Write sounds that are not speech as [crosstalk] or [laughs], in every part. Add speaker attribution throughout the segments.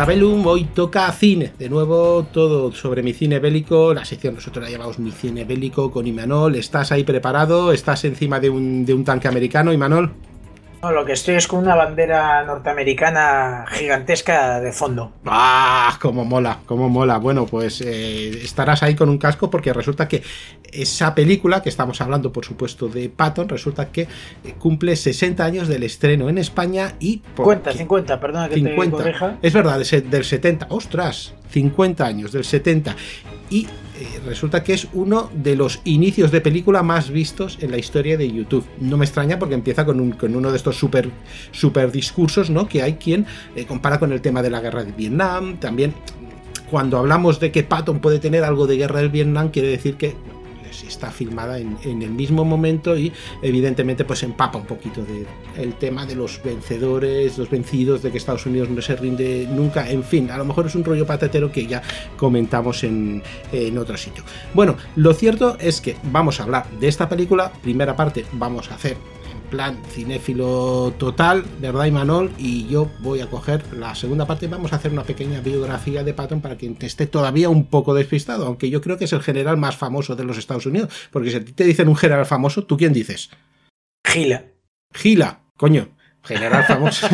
Speaker 1: Parabellum, hoy toca cine. De nuevo, todo sobre mi cine bélico. La sección nosotros la llamamos mi cine bélico con Imanol. ¿Estás ahí preparado? ¿Estás encima de un, de un tanque americano, Imanol?
Speaker 2: No, lo que estoy es con una bandera norteamericana gigantesca de fondo.
Speaker 1: ¡Ah! ¡Cómo mola! ¡Cómo mola! Bueno, pues eh, estarás ahí con un casco porque resulta que esa película, que estamos hablando por supuesto de Patton, resulta que cumple 60 años del estreno en España y...
Speaker 2: 50, 50, perdona que 50. te corrija.
Speaker 1: Es verdad, del 70. ¡Ostras! 50 años, del 70. Y eh, resulta que es uno de los inicios de película más vistos en la historia de YouTube. No me extraña porque empieza con, un, con uno de estos super, super discursos, ¿no? Que hay quien eh, compara con el tema de la guerra de Vietnam. También, cuando hablamos de que Patton puede tener algo de guerra de Vietnam, quiere decir que está filmada en, el mismo momento y evidentemente pues empapa un poquito de el tema de los vencedores, los vencidos, de que Estados Unidos no se rinde nunca, en fin, a lo mejor es un rollo patatero que ya comentamos en, en otro sitio. Bueno, lo cierto es que vamos a hablar de esta película, primera parte vamos a hacer plan cinéfilo total, ¿verdad, Imanol? Y yo voy a coger la segunda parte. Vamos a hacer una pequeña biografía de Patton para quien esté todavía un poco despistado, aunque yo creo que es el general más famoso de los Estados Unidos. Porque si te dicen un general famoso, ¿tú quién dices?
Speaker 2: Gila.
Speaker 1: Gila, coño general famoso.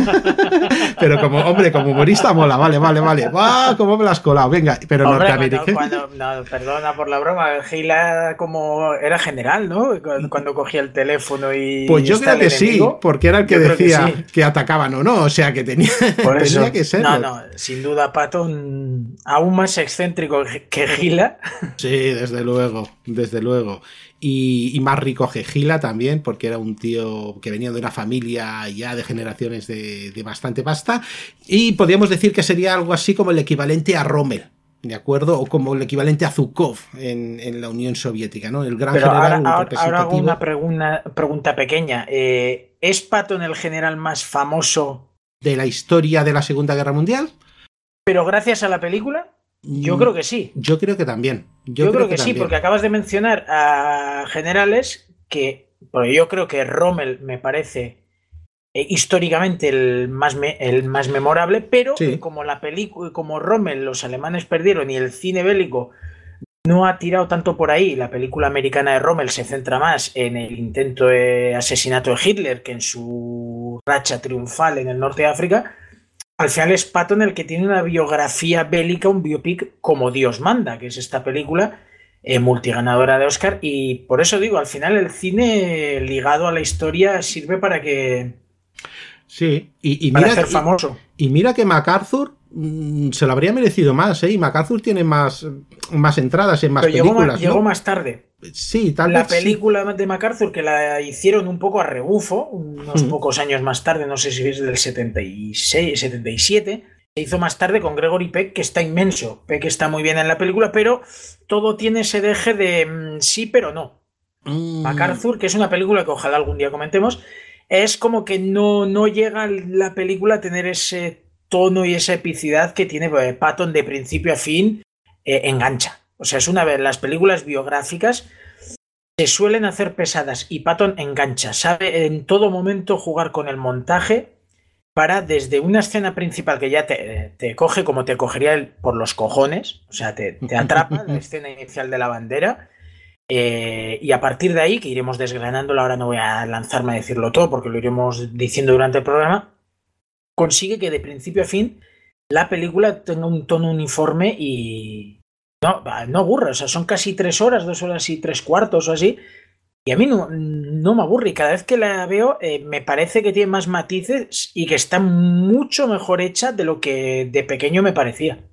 Speaker 1: [laughs] pero como, hombre, como humorista mola, vale, vale, vale. ¡Ah! ¿Cómo me lo has colado? Venga, pero
Speaker 2: norteamericano. no, perdona por la broma, Gila como era general, ¿no? Cuando cogía el teléfono y.
Speaker 1: Pues yo creo que sí, porque era el que decía que, atacaban o no, o sea que tenía, [laughs] tenía que ser.
Speaker 2: No, no, sin duda, Patton aún más excéntrico que Gila.
Speaker 1: Sí, desde luego, desde luego y, más rico que Gila también, porque era un tío que venía de una familia ya de generaciones de, bastante pasta, y podríamos decir que sería algo así como el equivalente a Rommel. ¿De acuerdo? O como el equivalente a Zukov en, la Unión Soviética, ¿no? El gran general.
Speaker 2: Ahora, ahora, hago una pregunta, pregunta pequeña. Eh, ¿Es Patton el general más famoso
Speaker 1: de la historia de la Segunda Guerra Mundial?
Speaker 2: ¿Pero gracias a la película? Yo mm, creo que sí.
Speaker 1: Yo creo que también.
Speaker 2: Yo, creo, que, sí, porque acabas de mencionar a generales que, porque yo creo que Rommel me parece eh, históricamente el más, el más memorable, pero como la película, como Rommel los alemanes perdieron y el cine bélico no ha tirado tanto por ahí, la película americana de Rommel se centra más en el intento de asesinato de Hitler que en su racha triunfal en el norte de África al final es Patton el que tiene una biografía bélica, un biopic como Dios manda, que es esta película eh, multiganadora de Oscar. Y por eso digo, al final el cine ligado a la historia sirve para que.
Speaker 1: Sí, y,
Speaker 2: mira, ser famoso.
Speaker 1: Y, mira que MacArthur mm, se lo habría merecido más, ¿eh? Y MacArthur tiene más, más entradas en más películas.
Speaker 2: llegó más tarde.
Speaker 1: Sí, tal
Speaker 2: La película de MacArthur que la hicieron un poco a rebufo, unos pocos años más tarde, no sé si es del 76, 77, se hizo más tarde con Gregory Peck, que está inmenso. Peck está muy bien en la película, pero todo tiene ese deje de mm, sí, pero no. Mm. MacArthur, que es una película que ojalá algún día comentemos, es como que no, no llega la película a tener ese tono y esa epicidad que tiene eh, Patton de principio a fin, eh, engancha. O sea, es una vez, las películas biográficas se suelen hacer pesadas y Patton engancha, sabe en todo momento jugar con el montaje para desde una escena principal que ya te, te coge como te cogería el, por los cojones, o sea, te, atrapa la [laughs] escena inicial de la bandera. Eh, y a partir de ahí, que iremos desgranándolo, ahora no voy a lanzarme a decirlo todo porque lo iremos diciendo durante el programa, consigue que de principio a fin la película tenga un tono uniforme y, no, no aburre, o sea, son casi tres horas, dos horas y tres cuartos o así. Y a mí no, no me aburre y cada vez que la veo eh, me parece que tiene más matices y que está mucho mejor hecha de lo que de pequeño me parecía.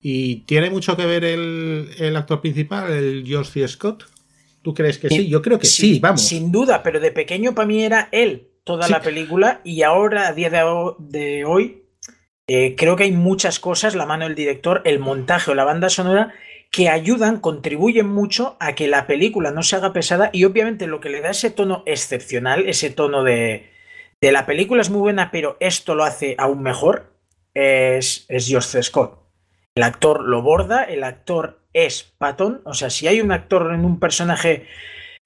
Speaker 1: ¿Y tiene mucho que ver el, actor principal, el George C. Scott? ¿Tú crees que sí? Yo creo que sí, vamos.
Speaker 2: Sin duda, pero de pequeño para mí era él toda la película y ahora, a día de hoy, eh, creo que hay muchas cosas, la mano del director, el montaje o la banda sonora, que ayudan, contribuyen mucho a que la película no se haga pesada y obviamente lo que le da ese tono excepcional, ese tono de, de la película es muy buena, pero esto lo hace aún mejor, es, es Josh Scott. El actor lo borda, el actor es Patton, o sea, si hay un actor en un personaje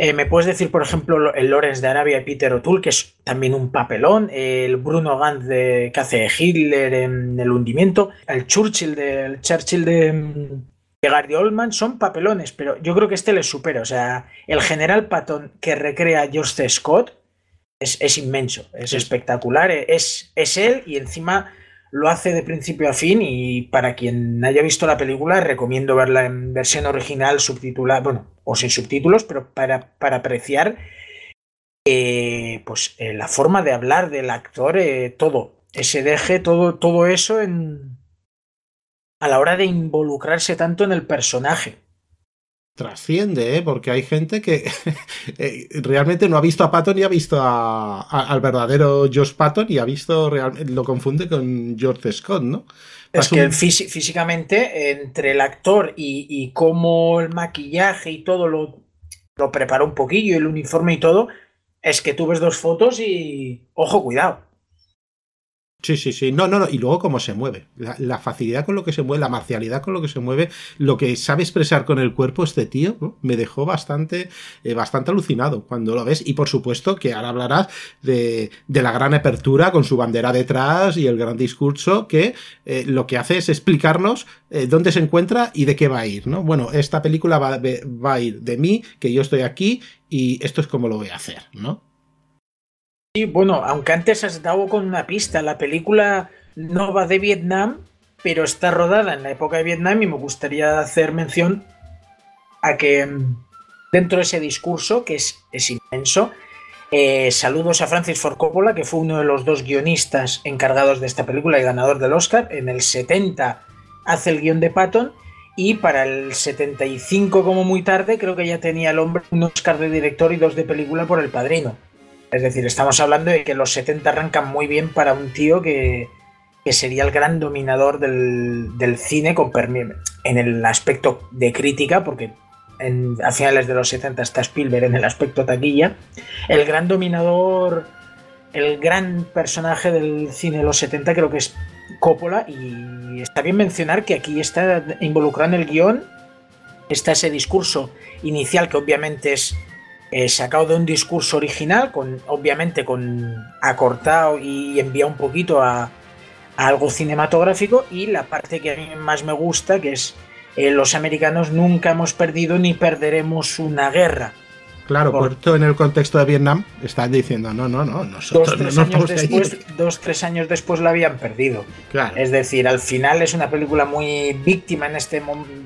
Speaker 2: Eh, ¿Me puedes decir, por ejemplo, el Lorenz de Arabia y Peter O'Toole, que es también un papelón? El Bruno Gantz de, que hace Hitler en El hundimiento. El Churchill de, el Churchill de, de Gary Oldman son papelones, pero yo creo que este les supera. O sea, el general Patton que recrea George C. Scott es, inmenso, es espectacular. Es, es él y encima lo hace de principio a fin y para quien haya visto la película recomiendo verla en versión original subtitulada, bueno, o sin subtítulos, pero para, para apreciar eh, pues eh, la forma de hablar del actor, eh, todo, ese deje, todo, todo eso en, a la hora de involucrarse tanto en el personaje
Speaker 1: trasciende, ¿eh? porque hay gente que [laughs] eh, realmente no ha visto a Patton y ha visto al verdadero Josh Patton y ha visto realmente lo confunde con George Scott, ¿no?
Speaker 2: Es que físicamente, entre el actor y, y cómo el maquillaje y todo lo, lo preparó un poquillo, el uniforme y todo, es que tú ves dos fotos y. Ojo, cuidado.
Speaker 1: Sí, sí, sí. No, no, no. Y luego cómo se mueve. La, facilidad con lo que se mueve, la marcialidad con lo que se mueve, lo que sabe expresar con el cuerpo este tío, me dejó bastante, eh, bastante alucinado cuando lo ves. Y por supuesto que ahora hablarás de, de la gran apertura con su bandera detrás y el gran discurso que eh, lo que hace es explicarnos eh, dónde se encuentra y de qué va a ir, ¿no? Bueno, esta película va, va a ir de mí, que yo estoy aquí y esto es como lo voy a hacer, ¿no?
Speaker 2: Sí, bueno, aunque antes has dado con una pista, la película no va de Vietnam, pero está rodada en la época de Vietnam y me gustaría hacer mención a que mm, dentro de ese discurso, que es, inmenso, eh, saludos a Francis Ford Coppola, que fue uno de los dos guionistas encargados de esta película y ganador del Oscar. En el 70 hace el guion de Patton y para el 75 como muy tarde creo que ya tenía el hombre un Oscar de director y dos de película por El Padrino. Es decir, estamos hablando de que los 70 arrancan muy bien para un tío que, sería el gran dominador del, cine con en el aspecto de crítica, porque a finales de los 70 está Spielberg en el aspecto taquilla. El gran dominador, el gran personaje del cine de los 70 creo que es Coppola y está bien mencionar que aquí está involucrado en el guion, está ese discurso inicial que obviamente es eh, sacado de un discurso original, con, obviamente con acortado y enviado un poquito a, algo cinematográfico, y la parte que a mí más me gusta, que es eh, los americanos nunca hemos perdido ni perderemos una guerra.
Speaker 1: Claro, por esto en el contexto de Vietnam están diciendo, no, no, no, nosotros
Speaker 2: dos, tres años después, Dos, tres años después la habían perdido. Es decir, al final es una película muy víctima en este,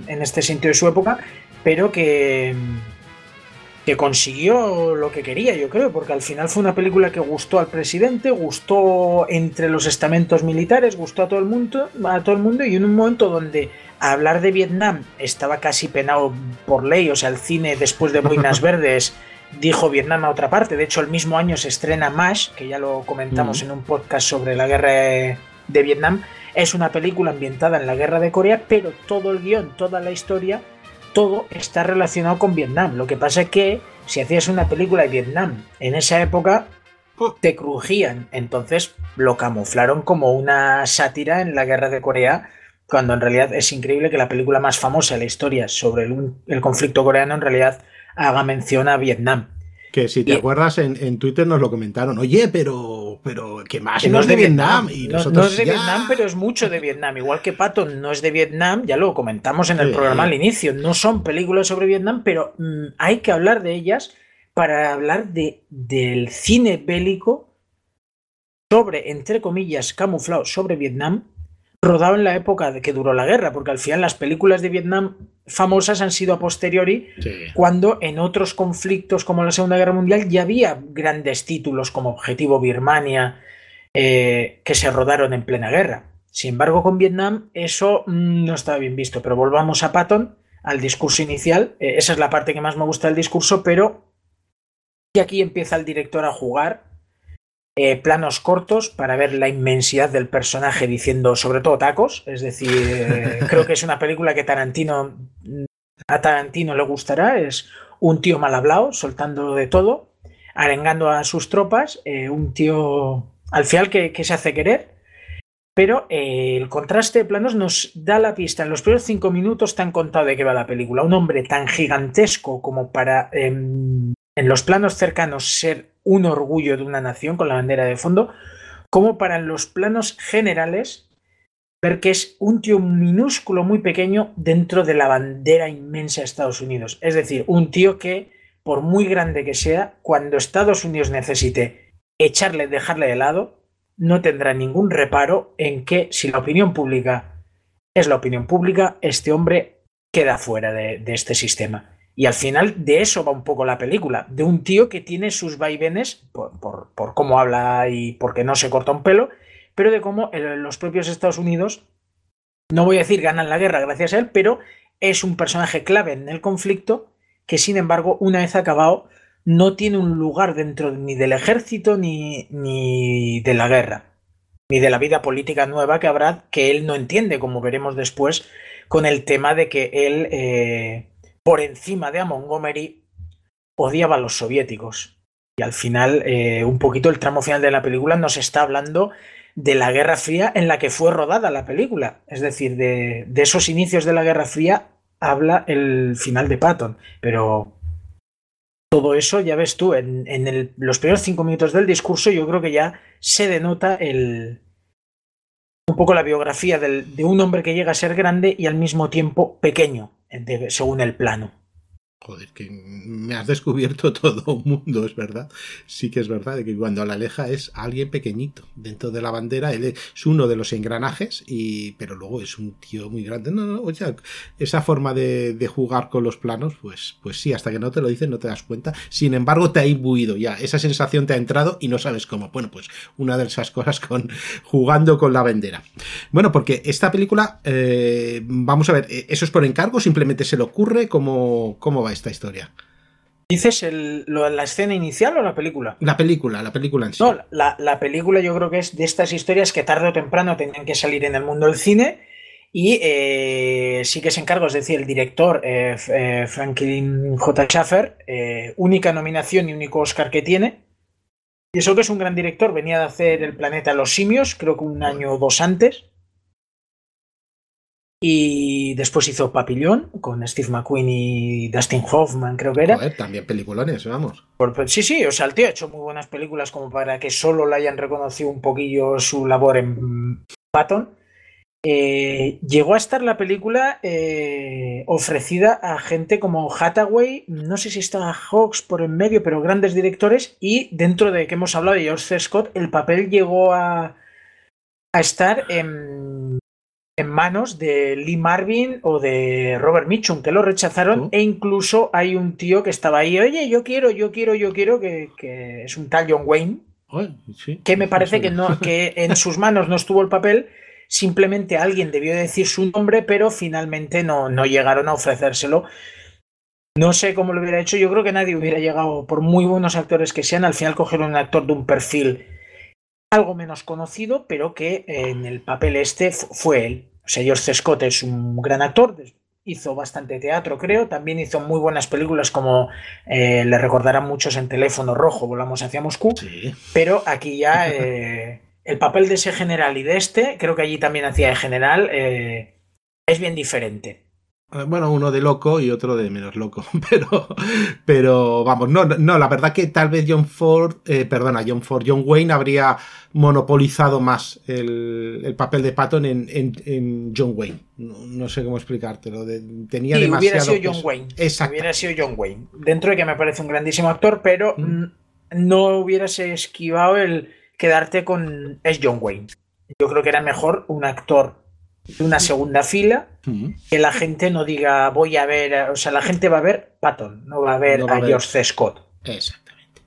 Speaker 2: en este sentido de su época, pero que, que consiguió lo que quería, yo creo, porque al final fue una película que gustó al presidente, gustó entre los estamentos militares, gustó a todo el mundo, a todo el mundo y en un momento donde hablar de Vietnam estaba casi penado por ley, o sea, el cine después de Boinas [laughs] Verdes dijo Vietnam a otra parte. De hecho, el mismo año se estrena MASH, que ya lo comentamos en un podcast sobre la guerra de Vietnam. Es una película ambientada en la guerra de Corea, pero todo el guion, toda la historia todo está relacionado con Vietnam. Lo que pasa es que si hacías una película de Vietnam en esa época, te crujían. Entonces lo camuflaron como una sátira en la guerra de Corea, cuando en realidad es increíble que la película más famosa de la historia sobre el, conflicto coreano en realidad haga mención a Vietnam.
Speaker 1: Que si te acuerdas, en, Twitter nos lo comentaron. Oye, pero, pero ¿qué más? no es de Vietnam. Y
Speaker 2: no, no, es de Vietnam, pero es mucho de Vietnam. Igual que Patton no es de Vietnam, ya lo comentamos en el programa al inicio. No son películas sobre Vietnam, pero mm, hay que hablar de ellas para hablar de, del cine bélico sobre, entre comillas, camuflado sobre Vietnam rodado en la época de que duró la guerra, porque al final las películas de Vietnam famosas han sido a posteriori, cuando en otros conflictos como la Segunda Guerra Mundial ya había grandes títulos como Objetivo Birmania eh, que se rodaron en plena guerra. Sin embargo, con Vietnam eso mm, no estaba bien visto, pero volvamos a Patton, al discurso inicial. Eh, esa es la parte que más me gusta del discurso, pero y aquí empieza el director a jugar eh, planos cortos para ver la inmensidad del personaje diciendo sobre todo tacos. Es decir, eh, creo que es una película que Tarantino a Tarantino le gustará. Es un tío mal hablado, soltando de todo, arengando a sus tropas, eh, un tío al final que, se hace querer. Pero el contraste de planos nos da la pista. En los primeros cinco minutos te han contado de qué va la película. Un hombre tan gigantesco como para em, en los planos cercanos ser un orgullo de una nación con la bandera de fondo, como para los planos generales ver que es un tío minúsculo, muy pequeño, dentro de la bandera inmensa de Estados Unidos. Es decir, un tío que, por muy grande que sea, cuando Estados Unidos necesite echarle, dejarle de lado, no tendrá ningún reparo en que si la opinión pública es la opinión pública, este hombre queda fuera de, este sistema. Y al final de eso va un poco la película, de un tío que tiene sus vaivenes por, por cómo habla y porque no se corta un pelo, pero de cómo los propios Estados Unidos, no voy a decir ganan la guerra gracias a él, pero es un personaje clave en el conflicto que sin embargo una vez acabado no tiene un lugar dentro ni del ejército ni, ni de la guerra, ni de la vida política nueva que habrá que él no entiende, como veremos después con el tema de que él, eh, por encima de a Montgomery, odiaba a los soviéticos. Y al final, eh, un poquito el tramo final de la película nos está hablando de la Guerra Fría en la que fue rodada la película. Es decir, de, de esos inicios de la Guerra Fría habla el final de Patton. Pero todo eso, ya ves tú, en, en los primeros cinco minutos del discurso, yo creo que ya se denota el, un poco la biografía de un hombre que llega a ser grande y al mismo tiempo pequeño, según el plano.
Speaker 1: Joder, que me has descubierto [laughs] todo un mundo, es verdad. Sí que es verdad de que cuando la aleja es alguien pequeñito. Dentro de la bandera, él es uno de los engranajes, y, pero luego es un tío muy grande. No, no, o sea, esa forma de, jugar con los planos, pues, pues sí, hasta que no te lo dicen no te das cuenta. Sin embargo, te ha imbuido ya. Esa sensación te ha entrado y no sabes cómo. Bueno, pues una de esas cosas con [laughs] jugando con la bandera. Bueno, porque esta película, eh, vamos a ver, ¿eso es por encargo? ¿Simplemente se le ocurre? ¿Cómo, cómo va esta historia.
Speaker 2: ¿Dices el, la escena inicial o la película?
Speaker 1: La película, la película en sí.
Speaker 2: No, la, película yo creo que es de estas historias que tarde o temprano tenían que salir en el mundo del cine y eh, sí que se encargó, es decir, el director eh, eh, Franklin J. Schaffer, única nominación y único Oscar que tiene. Y eso que es un gran director, venía de hacer El planeta los simios, creo que un año o dos antes. Y después hizo Papillón con Steve McQueen y Dustin Hoffman, creo que era.
Speaker 1: también peliculones, vamos.
Speaker 2: sí, sí, o sea, el tío ha hecho muy buenas películas como para que solo le hayan reconocido un poquillo su labor en Patton. Eh, llegó a estar la película eh, ofrecida a gente como Hathaway, no sé si estaba Hawks por en medio, pero grandes directores, y dentro de que hemos hablado de George C. Scott, el papel llegó a, a estar en en manos de Lee Marvin o de Robert Mitchum, que lo rechazaron, e incluso hay un tío que estaba ahí, oye, yo quiero, yo quiero, yo quiero, que, es un tal John Wayne, que me parece que, no, que en [laughs] sus manos no estuvo el papel, simplemente alguien debió decir su nombre, pero finalmente no, no llegaron a ofrecérselo. No sé cómo lo hubiera hecho, yo creo que nadie hubiera llegado, por muy buenos actores que sean, al final cogieron un actor de un perfil algo menos conocido, pero que en el papel este fue él. O sea, George Scott es un gran actor, hizo bastante teatro, creo, también hizo muy buenas películas como eh, le recordarán muchos en Teléfono Rojo, Volamos hacia Moscú, pero aquí ya [laughs] eh, el papel de ese general y de este, creo que allí también hacía de general, eh, es bien diferente.
Speaker 1: Eh, bueno, uno de loco y otro de menos loco, [laughs] pero, pero vamos, no, no, la verdad que tal vez John Ford, eh, perdona, John Ford, John Wayne habría monopolizado más el, el papel de Patton en, en, John Wayne. No, sé cómo explicártelo. tenía demasiado.
Speaker 2: Hubiera sido John Wayne.
Speaker 1: Exacto.
Speaker 2: Hubiera sido John Wayne. Dentro de que me parece un grandísimo actor, pero mm. no hubieras esquivado el quedarte con. Es John Wayne. Yo creo que era mejor un actor de una segunda fila, que la gente no diga voy a ver, o sea, la gente va a ver Patton, no va a ver a, George C. Scott.
Speaker 1: Exactamente.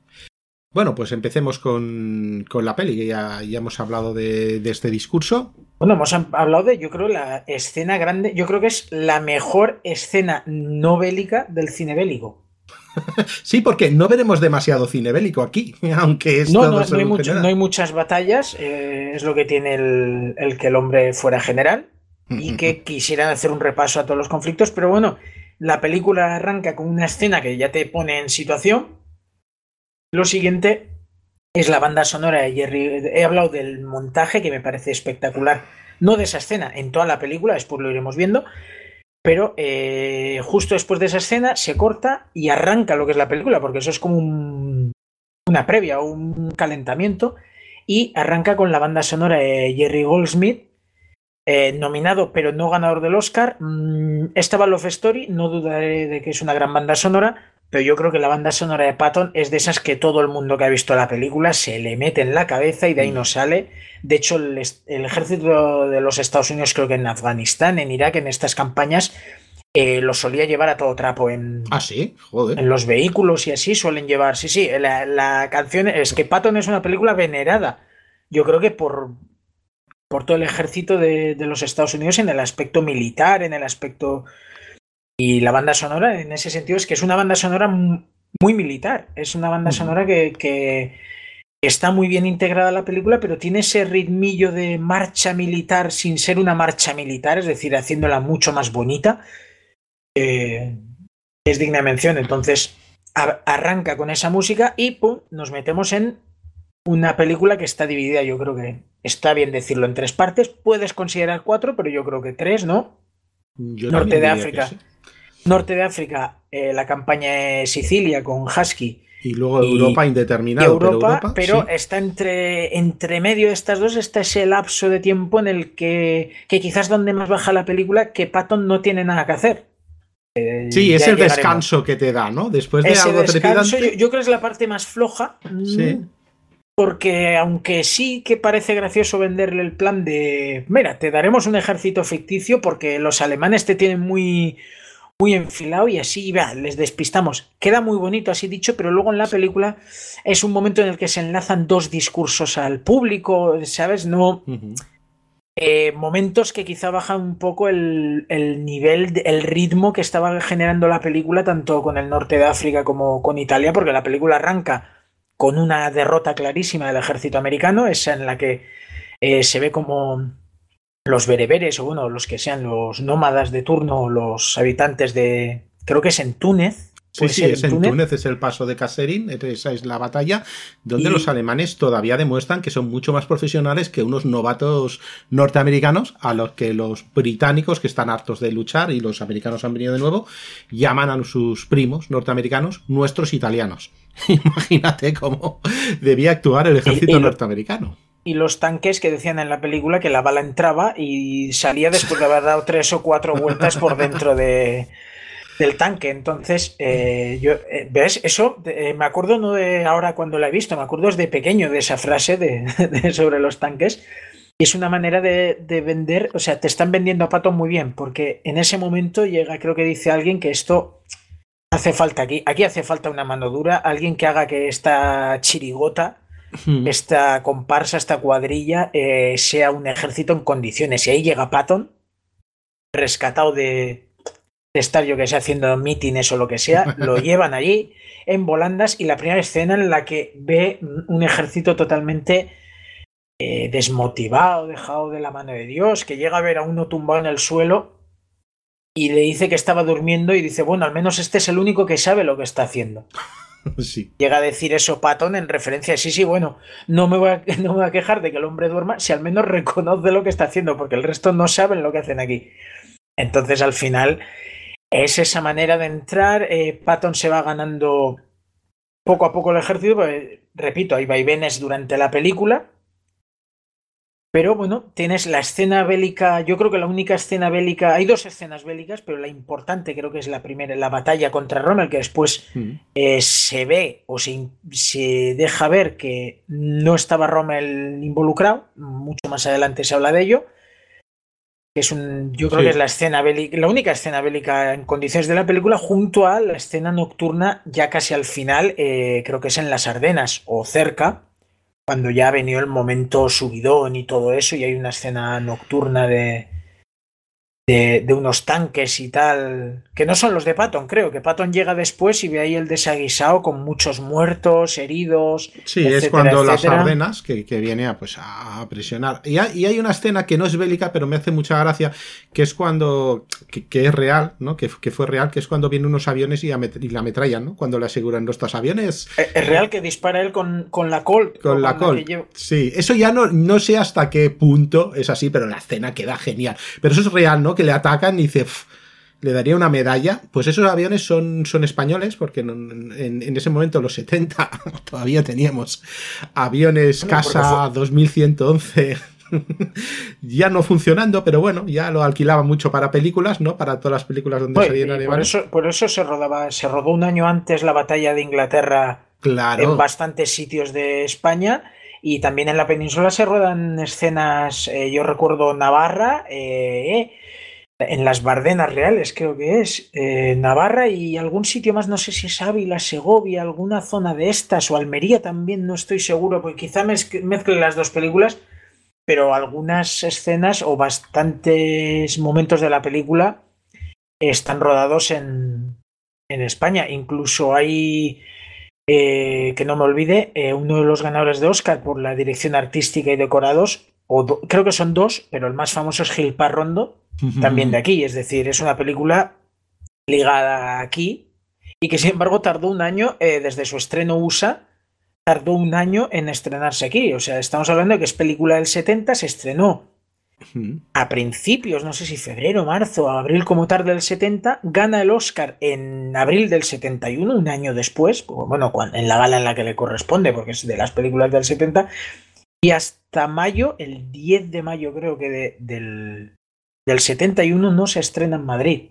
Speaker 1: Bueno, pues empecemos con, la peli, que ya, ya hemos hablado de, este discurso.
Speaker 2: Bueno, hemos hablado de, yo creo, la escena grande, yo creo que es la mejor escena no bélica del cine bélico. [laughs]
Speaker 1: sí, porque no veremos demasiado cine bélico aquí, [laughs] aunque es
Speaker 2: no, no, hay muchas batallas, eh, es lo que tiene el, que el hombre fuera general y que quisieran hacer un repaso a todos los conflictos, pero bueno, la película arranca con una escena que ya te pone en situación. Lo siguiente es la banda sonora de Jerry. He hablado del montaje que me parece espectacular, no de esa escena, en toda la película, después lo iremos viendo. Pero eh, justo después de esa escena se corta y arranca lo que es la película, porque eso es como un, una previa, un calentamiento, y arranca con la banda sonora de Jerry Goldsmith, eh, nominado pero no ganador del Oscar. Mm, esta Love Story, no dudaré de que es una gran banda sonora, pero yo creo que la banda sonora de Patton es de esas que todo el mundo que ha visto la película se le mete en la cabeza y de ahí no sale. De hecho, el, ejército de los Estados Unidos, creo que en Afganistán, en Irak, en estas campañas, eh, lo solía llevar a todo trapo en,
Speaker 1: ah, sí? Joder.
Speaker 2: en los vehículos y así suelen llevar. Sí, sí, la, canción es que Patton es una película venerada. Yo creo que por, por todo el ejército de, de los Estados Unidos en el aspecto militar, en el aspecto y la banda sonora, en ese sentido, es que es una banda sonora muy militar. Es una banda sonora que, está muy bien integrada a la película, pero tiene ese ritmillo de marcha militar sin ser una marcha militar, es decir, haciéndola mucho más bonita. Eh, es digna de mención. Entonces, arranca con esa música y ¡pum! nos metemos en una película que está dividida, yo creo que está bien decirlo en tres partes. Puedes considerar cuatro, pero yo creo que tres, ¿no? Norte de África norte de África, eh, la campaña de Sicilia con Husky.
Speaker 1: Y luego Europa indeterminado.
Speaker 2: Europa, pero, está entre, entre medio de estas dos, está ese lapso de tiempo en el que, que quizás donde más baja la película, que Patton no tiene nada que hacer.
Speaker 1: Eh, sí, es el descanso que te da, ¿no? Después de algo descanso,
Speaker 2: yo, yo, creo que es la parte más floja. Sí. Porque aunque sí que parece gracioso venderle el plan de, mira, te daremos un ejército ficticio porque los alemanes te tienen muy, muy enfilado y así, vea, les despistamos. Queda muy bonito, así dicho, pero luego en la película es un momento en el que se enlazan dos discursos al público, ¿sabes? No. Eh, momentos que quizá bajan un poco el, el, nivel, el ritmo que estaba generando la película, tanto con el norte de África como con Italia, porque la película arranca con una derrota clarísima del ejército americano, esa en la que eh, se ve como los bereberes, o bueno, los que sean los nómadas de turno, los habitantes de. Creo que es en Túnez.
Speaker 1: Sí, sí, es en Túnez? es el paso de Kasserine, esa es la batalla, donde los alemanes todavía demuestran que son mucho más profesionales que unos novatos norteamericanos, a los que los británicos, que están hartos de luchar, y los americanos han venido de nuevo, llaman a sus primos norteamericanos nuestros italianos. [laughs] Imagínate cómo debía actuar el ejército norteamericano
Speaker 2: y los tanques que decían en la película que la bala entraba y salía después de haber dado tres o cuatro vueltas por dentro de, del tanque. Entonces, eh, yo, eh, ¿ves? Eso eh, me acuerdo no de ahora cuando la he visto, me acuerdo desde pequeño de esa frase [laughs] de, sobre los tanques. Y es una manera de, de, vender, o sea, te están vendiendo a Pato muy bien, porque en ese momento llega, creo que dice alguien que esto hace falta aquí. Aquí hace falta una mano dura, alguien que haga que esta chirigota esta comparsa, esta cuadrilla, eh, sea un ejército en condiciones. Y ahí llega Patton, rescatado de, estar yo que sé haciendo mítines o lo que sea, lo [laughs] llevan allí en volandas y la primera escena en la que ve un ejército totalmente eh, desmotivado, dejado de la mano de Dios, que llega a ver a uno tumbado en el suelo y le dice que estaba durmiendo y dice, bueno, al menos este es el único que sabe lo que está haciendo. [laughs] [laughs] Llega a decir eso Patton en referencia, sí, sí, bueno, no me, voy a, [laughs] no me a quejar de que el hombre duerma si al menos reconoce lo que está haciendo, porque el resto no saben lo que hacen aquí. Entonces al final es esa manera de entrar, eh, Patton se va ganando poco a poco el ejército, repito, hay vaivenes durante la película, pero bueno, tienes la escena bélica, yo creo que la única escena bélica, hay dos escenas bélicas, pero la importante creo que es la primera, la batalla contra Rommel, que después mm. eh, se ve o se, se, deja ver que no estaba Rommel involucrado, mucho más adelante se habla de ello. Es un, yo creo que es la escena bélica, la única escena bélica en condiciones de la película, junto a la escena nocturna ya casi al final, eh, creo que es en las Ardenas o cerca, cuando ya ha venido el momento subidón y todo eso, y hay una escena nocturna de, de, unos tanques y tal, que no son los de Patton, creo, que Patton llega después y ve ahí el desaguisado con muchos muertos, heridos.
Speaker 1: Sí, es cuando las Ardenas, que, viene a, pues, a presionar. Y hay, una escena que no es bélica, pero me hace mucha gracia, que es cuando, que, es real, ¿no? Que, fue real, que es cuando vienen unos aviones y, la ametrallan, ¿no? Cuando le aseguran nuestros aviones.
Speaker 2: Eh, es real que dispara él con, con la Colt.
Speaker 1: Con la Colt. Sí, eso ya no, no sé hasta qué punto es así, pero la escena queda genial. Pero eso es real, ¿no? Que le atacan y dice, le daría una medalla. Pues esos aviones son, son españoles, porque en, en, ese momento, los 70, [laughs] todavía teníamos aviones Casa 2111 [laughs] ya no funcionando, pero bueno, ya lo alquilaba mucho para películas, ¿no? Para todas las películas donde salían
Speaker 2: alemanes. Por eso, por eso se rodaba, se rodó un año antes la batalla de Inglaterra
Speaker 1: claro.
Speaker 2: en bastantes sitios de España. Y también en la península se ruedan escenas, eh, yo recuerdo Navarra, eh, en las Bardenas Reales, creo que es, eh, Navarra y algún sitio más, no sé si es Ávila, Segovia, alguna zona de estas, o Almería también, no estoy seguro, porque quizá mezcle las dos películas, pero algunas escenas o bastantes momentos de la película están rodados en, en España. Incluso hay, eh, que no me olvide, eh, uno de los ganadores de Oscar por la dirección artística y decorados, o creo que son dos, pero el más famoso es Gil Parrondo, también de aquí. Es decir, es una película ligada aquí y que sin embargo tardó un año eh, desde su estreno USA tardó un año en estrenarse aquí. O sea, estamos hablando de que es película del 70, se estrenó a principios, no sé si febrero, marzo, abril como tarde del 70, gana el Oscar en abril del 71, un año después, bueno, en la gala en la que le corresponde, porque es de las películas del 70, y hasta mayo, el 10 de mayo creo que del, del 71 no se estrena en Madrid.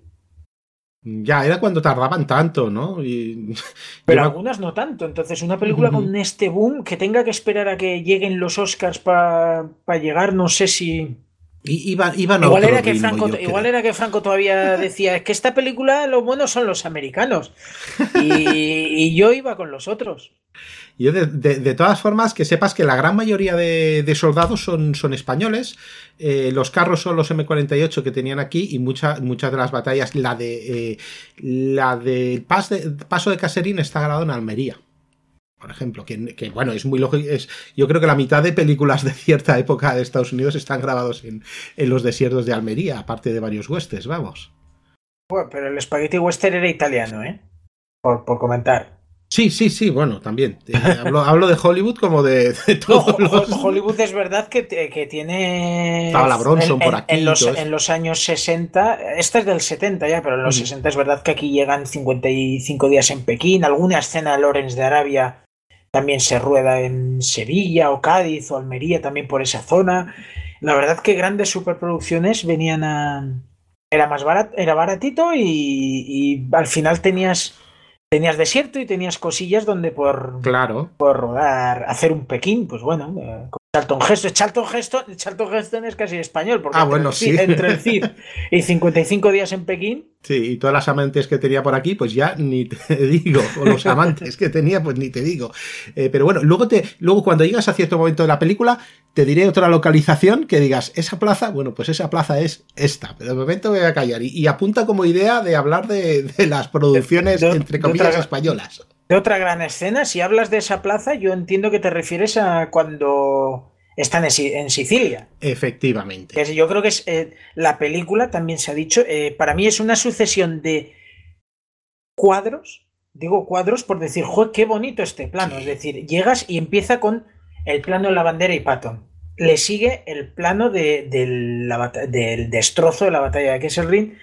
Speaker 1: Ya, era cuando tardaban tanto, ¿no? [laughs]
Speaker 2: Pero algunas no tanto. Entonces, una película con este boom que tenga que esperar a que lleguen los Oscars para llegar, no sé si.
Speaker 1: igual,
Speaker 2: era que Franco, igual era que Franco todavía [laughs] decía, es que esta película lo bueno son los americanos. y yo iba con los otros.
Speaker 1: Yo de, todas formas, que sepas que la gran mayoría de, soldados son, son españoles. Eh, los carros son los M48 que tenían aquí y muchas muchas de las batallas, la de eh, la del paso de Caserín está grabado en Almería. Por ejemplo, que, bueno, es muy lógico. Es, yo creo que la mitad de películas de cierta época de Estados Unidos están grabados en, los desiertos de Almería, aparte de varios westerns, vamos.
Speaker 2: Bueno, pero el Spaghetti Western era italiano, ¿eh? Por, por comentar.
Speaker 1: Sí, sí, sí, bueno, también. Eh, hablo, de Hollywood como de, todo.
Speaker 2: Hollywood es verdad que, que tiene.
Speaker 1: Estaba la Bronson por aquí.
Speaker 2: En los, años 60, esta es del 70 ya, pero en los 60 es verdad que aquí llegan 55 días en Pekín. Alguna escena de Lorenz de Arabia también se rueda en Sevilla o Cádiz o Almería, también por esa zona. La verdad que grandes superproducciones venían a. Era más barato, era baratito y al final tenías tenías desierto y tenías cosillas donde por,
Speaker 1: claro.
Speaker 2: por rodar, hacer un Pekín, pues bueno, eh, Charlton Heston. Charlton Heston, Charlton Heston es casi español, porque
Speaker 1: ah, bueno, sí.
Speaker 2: entre el CID [laughs] y 55 días en Pekín.
Speaker 1: Sí, y todas las amantes que tenía por aquí, pues ya ni te [laughs] digo, o los [laughs] amantes que tenía, pues ni te digo. Eh, pero bueno, luego, te, luego cuando llegas a cierto momento de la película, te diré otra localización que digas, esa plaza, bueno, pues esa plaza es esta, pero de momento voy a callar. Y, apunta como idea de hablar de, las producciones, entre comillas, españolas.
Speaker 2: De otra gran escena, si hablas de esa plaza, yo entiendo que te refieres a cuando están en, Sicilia.
Speaker 1: Efectivamente.
Speaker 2: yo creo que es eh, la película, también se ha dicho, eh, para mí es una sucesión de cuadros, digo cuadros por decir, ¡joder, qué bonito este plano! Es decir, llegas y empieza con el plano de la bandera y Patton. Le sigue el plano de, del destrozo de la batalla de Kesselring.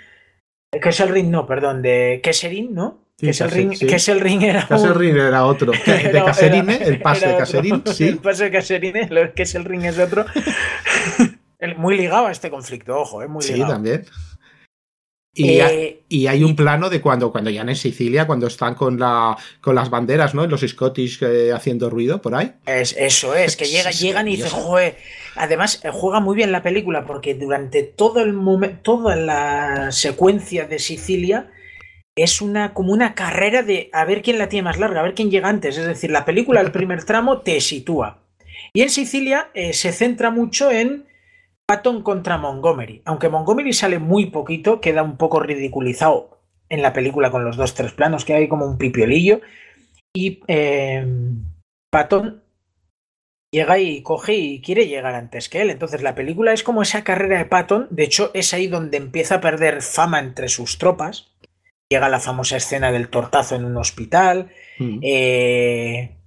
Speaker 2: Kesselring, no, perdón, de Kesserin, ¿no? Que, es el ring, que es el ring era
Speaker 1: era otro. [laughs] de Caserine, el paso de Caserine, sí.
Speaker 2: El paso de Caserine, lo que es el ring es otro. [laughs] muy ligado a este conflicto, ojo, es muy ligado.
Speaker 1: Sí, también. Y, eh, y, hay un plano de cuando, cuando ya en Sicilia, cuando están con, la, con las banderas, ¿no? Los Scottish eh, haciendo ruido por ahí.
Speaker 2: Es, eso es, que [laughs] llega, llegan y dicen, joder. Además, eh, juega muy bien la película porque durante todo el momento, toda la secuencia de Sicilia es una como una carrera de a ver quién la tiene más larga, a ver quién llega antes. Es decir, la película, el primer tramo, te sitúa. Y en Sicilia eh, se centra mucho en Patton contra Montgomery. Aunque Montgomery sale muy poquito, queda un poco ridiculizado en la película con los dos, tres planos, que hay como un pipiolillo. Y eh, Patton llega y coge y quiere llegar antes que él. Entonces la película es como esa carrera de Patton. De hecho, es ahí donde empieza a perder fama entre sus tropas llega la famosa escena del tortazo en un hospital. Mm. Eh,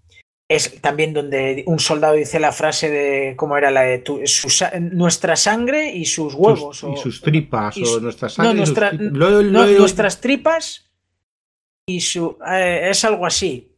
Speaker 2: es también donde un soldado dice la frase de cómo era la de tu, nuestra sangre y sus huevos
Speaker 1: y sus tripas o nuestra
Speaker 2: sangre no, nuestras tripas y su eh, es algo así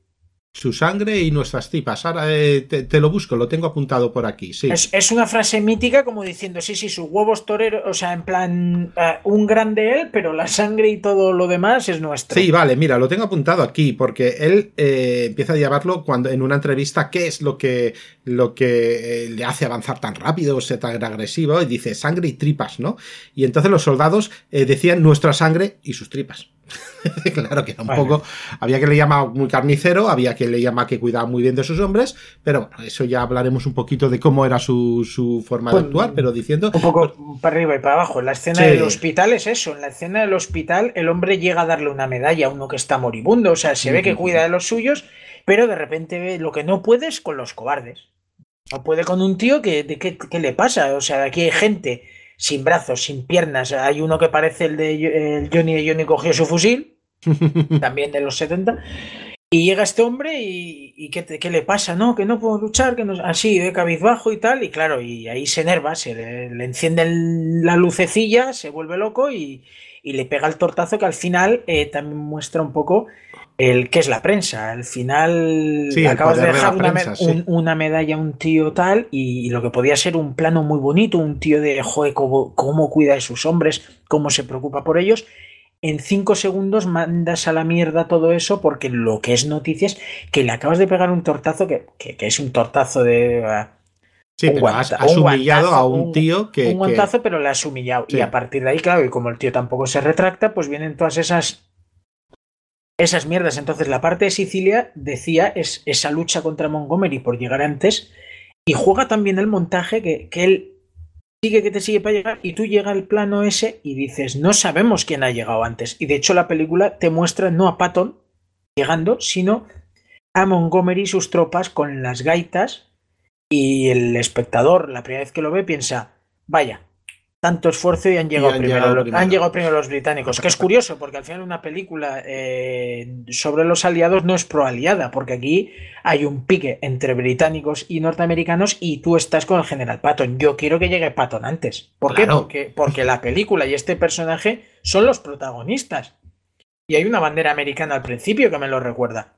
Speaker 1: su sangre y nuestras tripas. Ahora eh, te, lo busco, lo tengo apuntado por aquí. Sí.
Speaker 2: Es, una frase mítica como diciendo, sí, sí, sus huevos toreros, o sea, en plan, eh, un grande él, pero la sangre y todo lo demás es nuestro.
Speaker 1: Sí, vale, mira, lo tengo apuntado aquí, porque él eh, empieza a llamarlo cuando en una entrevista qué es lo que, lo que le hace avanzar tan rápido, o ser tan agresivo, y dice sangre y tripas, ¿no? Y entonces los soldados decían nuestra sangre y sus tripas. [laughs] claro que era un poco. Había que le llamaba muy carnicero, había que le llamaba que cuidaba muy bien de sus hombres, pero bueno, eso ya hablaremos un poquito de cómo era su, forma de pues, actuar, pero diciendo.
Speaker 2: Un poco para arriba y para abajo. En la escena del hospital es eso. En la escena del hospital, el hombre llega a darle una medalla a uno que está moribundo. O sea, se ve que cuida de los suyos, pero de repente ve lo que no puede es con los cobardes. No puede con un tío que, de qué, qué le pasa. O sea, aquí hay gente sin brazos, sin piernas. Hay uno que parece el de el Johnny de Johnny cogió su fusil, [laughs] también de los 70. Y llega este hombre y, y ¿qué, ¿qué, le pasa? No, que no puedo luchar, que no, así, de cabizbajo y tal. Y claro, y ahí se enerva, se le, enciende la lucecilla, se vuelve loco y, y, le pega el tortazo que al final eh, también muestra un poco el que es la prensa. Al final acabas de dejar una, medalla a un tío tal y, lo que podía ser un plano muy bonito, un tío de, joder, cómo, cuida de sus hombres, cómo se preocupa por ellos. En cinco segundos mandas a la mierda todo eso porque lo que es noticias que le acabas de pegar un tortazo que, es un tortazo de...
Speaker 1: Ah, sí, pero has, humillado a un tío que...
Speaker 2: Un guantazo, pero le has humillado. Y a partir de ahí, claro, y como el tío tampoco se retracta, pues vienen todas esas esas mierdas. Entonces, la parte de Sicilia decía es esa lucha contra Montgomery por llegar antes y juega también el montaje que, él sigue que te sigue para llegar y tú llega al plano ese y dices, no sabemos quién ha llegado antes. Y de hecho, la película te muestra no a Patton llegando, sino a Montgomery y sus tropas con las gaitas y el espectador, la primera vez que lo ve, piensa, vaya, tanto esfuerzo y han llegado, primero, han llegado primero los británicos. Que es curioso, porque al final una película eh, sobre los aliados no es pro-aliada, porque aquí hay un pique entre británicos y norteamericanos y tú estás con el general Patton. Yo quiero que llegue Patton antes. ¿Por qué? Porque, porque la película y este personaje son los protagonistas. Y hay una bandera americana al principio que me lo recuerda.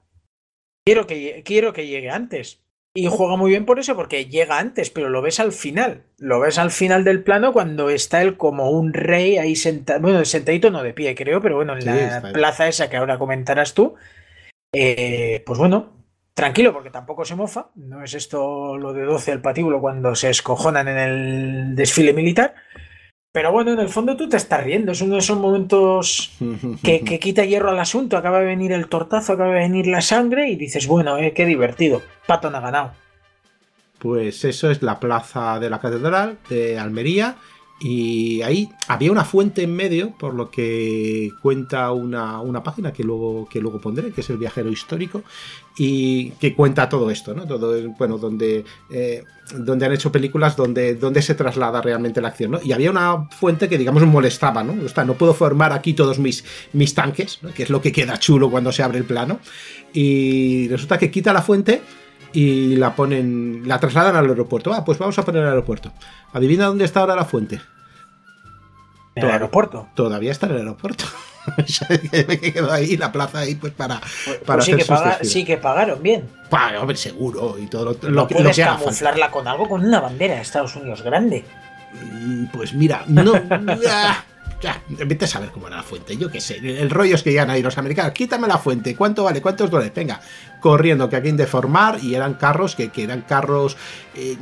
Speaker 2: Quiero que, quiero que llegue antes. Y juega muy bien por eso, porque llega antes, pero lo ves al final. Lo ves al final del plano cuando está él como un rey ahí sentado. Bueno, sentadito no de pie, creo, pero bueno, en la plaza esa que ahora comentarás tú. Eh, pues bueno, tranquilo, porque tampoco se mofa. No es esto lo de 12 al patíbulo cuando se escojonan en el desfile militar. Pero bueno, en el fondo tú te estás riendo. Es uno de esos momentos [laughs] que, quita hierro al asunto. Acaba de venir el tortazo, acaba de venir la sangre y dices, bueno, eh, qué divertido. Patton ha ganado.
Speaker 1: Pues eso es la plaza de la Catedral de Almería. Y ahí había una fuente en medio, por lo que cuenta una, página que luego, que luego pondré, que es el viajero histórico, y que cuenta todo esto, ¿no? Todo, bueno, donde, eh, donde han hecho películas donde, donde se traslada realmente la acción, ¿no? Y había una fuente que, digamos, molestaba, ¿no? O sea, no puedo formar aquí todos mis, mis tanques, que es lo que queda chulo cuando se abre el plano. Y resulta que quita la fuente y la ponen, la trasladan al aeropuerto. Ah, pues vamos a poner el aeropuerto. Adivina dónde está ahora la fuente.
Speaker 2: ¿En el aeropuerto?
Speaker 1: Todavía está en el aeropuerto. [laughs] me quedo ahí, la plaza ahí, pues para,
Speaker 2: pues,
Speaker 1: para
Speaker 2: pues sí, que sí que pagaron bien.
Speaker 1: Pues, hombre, seguro. Y todo lo,
Speaker 2: lo, puedes camuflarla con algo, con una bandera de Estados Unidos grande.
Speaker 1: Mm, pues mira, no. [laughs] ya, vete a saber cómo era la fuente, yo qué sé. El rollo es que llegan ahí los americanos, quítame la fuente, ¿cuánto vale? ¿Cuántos dólares? Venga, corriendo, que aquí en deformar, y eran carros que, eran carros, eh,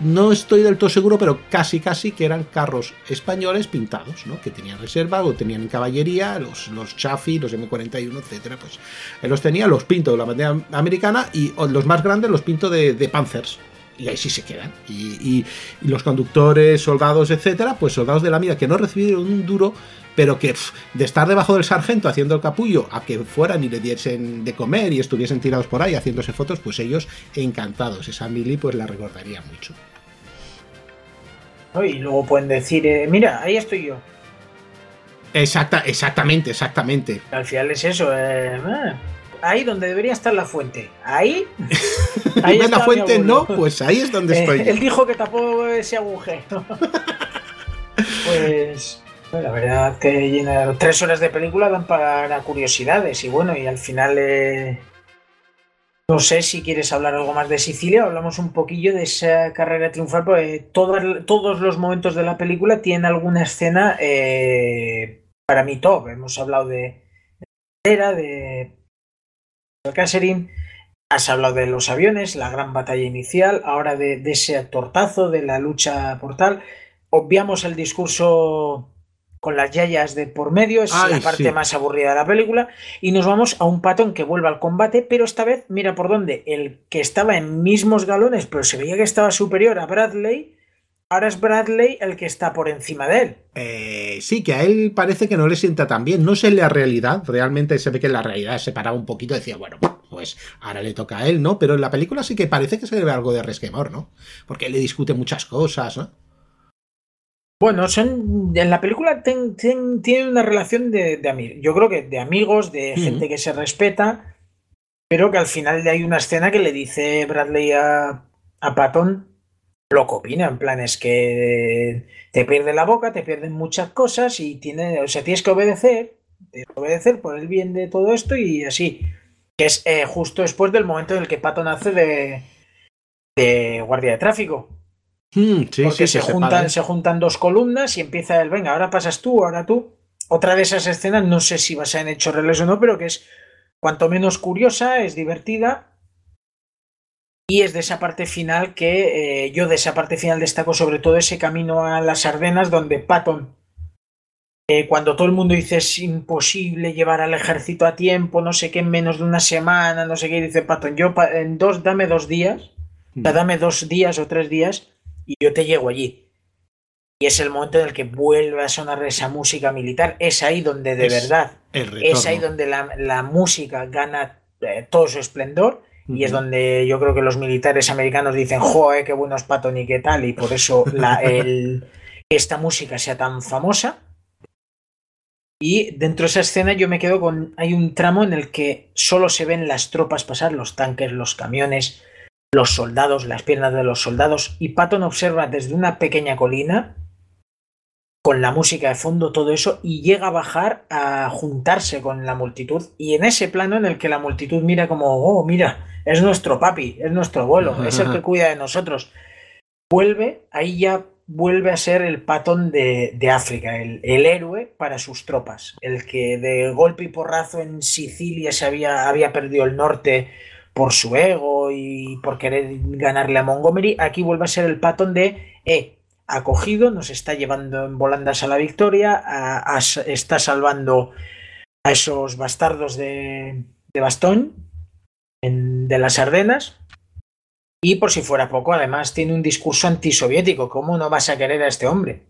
Speaker 1: no estoy del todo seguro, pero casi, casi que eran carros españoles pintados, ¿no? Que tenían reserva o tenían en caballería, los, los los M41, etcétera, pues los tenía, los pinto de la bandera americana y los más grandes los pinto de, de Panzers y ahí sí se quedan. Y, los conductores, soldados, etcétera, pues soldados de la mira que no recibieron un duro, pero que de estar debajo del sargento haciendo el capullo a que fueran y le diesen de comer y estuviesen tirados por ahí haciéndose fotos, pues ellos encantados. Esa mili pues la recordaría mucho.
Speaker 2: Y luego pueden decir, eh, mira, ahí estoy yo.
Speaker 1: Exacta, exactamente, exactamente.
Speaker 2: Al final es eso. Eh, ahí donde debería estar la fuente. Ahí. [laughs]
Speaker 1: ahí la fuente no, pues ahí es donde estoy.
Speaker 2: él dijo que tapó ese agujero. [laughs] pues. La verdad que tres horas de película dan para curiosidades y bueno, y al final eh, no sé si quieres hablar algo más de Sicilia, hablamos un poquillo de esa carrera triunfal, porque todos los momentos de la película tienen alguna escena eh, para mí top. Hemos hablado de de, de Catherine, has hablado de los aviones, la gran batalla inicial, ahora de, de ese tortazo, de la lucha portal. Obviamos el discurso con las yayas de por medio, es la parte más aburrida de la película, y nos vamos a un patón que vuelve al combate, pero esta vez, mira por dónde, el que estaba en mismos galones, pero se veía que estaba superior a Bradley, ahora es Bradley el que está por encima de él.
Speaker 1: Eh, sí, que a él parece que no le sienta tan bien, no sé en la realidad, realmente se ve que en la realidad se paraba un poquito y decía, bueno, pues ahora le toca a él, ¿no? Pero en la película sí que parece que se ve algo de resquemor, ¿no? Porque él le discute muchas cosas, ¿no?
Speaker 2: Bueno, son en la película tiene una relación de, amigos. Yo creo que de amigos, de gente que se respeta, pero que al final hay una escena que le dice Bradley a, a Patton lo que opina, en plan es que te pierde la boca, te pierden muchas cosas y tiene, o sea, tienes que obedecer, tienes que obedecer por el bien de todo esto y así. Que es eh, justo después del momento en el que Patton hace de, de guardia de tráfico.
Speaker 1: Hmm, Porque
Speaker 2: se, juntan, se juntan dos columnas y empieza el, venga, ahora pasas tú, ahora tú. Otra de esas escenas, no sé si va a ser en reales o no, pero que es cuanto menos curiosa, es divertida. Y es de esa parte final que eh, yo de esa parte final destaco sobre todo ese camino a las Ardenas donde Patton, eh, cuando todo el mundo dice es imposible llevar al ejército a tiempo, no sé qué, en menos de una semana, no sé qué, dice Patton, yo en dos, dame dos días, hmm. dame dos días o tres días y yo te llego allí. Y es el momento en el que vuelve a sonar esa música militar. Es ahí donde de verdad, es ahí donde la, música gana eh, todo su esplendor. Y es donde yo creo que los militares americanos dicen, joe, qué buenos pato ni qué tal. Y por eso la, [laughs] esta música sea tan famosa. Y dentro de esa escena yo me quedo con. Hay un tramo en el que solo se ven las tropas pasar, los tanques, los camiones, los soldados, las piernas de los soldados, y Patton observa desde una pequeña colina, con la música de fondo, todo eso, y llega a bajar a juntarse con la multitud, y en ese plano en el que la multitud mira como, oh, mira, es nuestro papi, es nuestro abuelo, es el que [laughs] cuida de nosotros, vuelve, ahí ya vuelve a ser el patón de, África, el, el, héroe para sus tropas, el que de golpe y porrazo en Sicilia se había, había perdido el norte, por su ego y por querer ganarle a Montgomery, aquí vuelve a ser el patón de, eh, acogido, nos está llevando en volandas a la victoria, está salvando a esos bastardos de, de Bastón, de las Ardenas, y por si fuera poco, además tiene un discurso antisoviético. ¿Cómo no vas a querer a este hombre?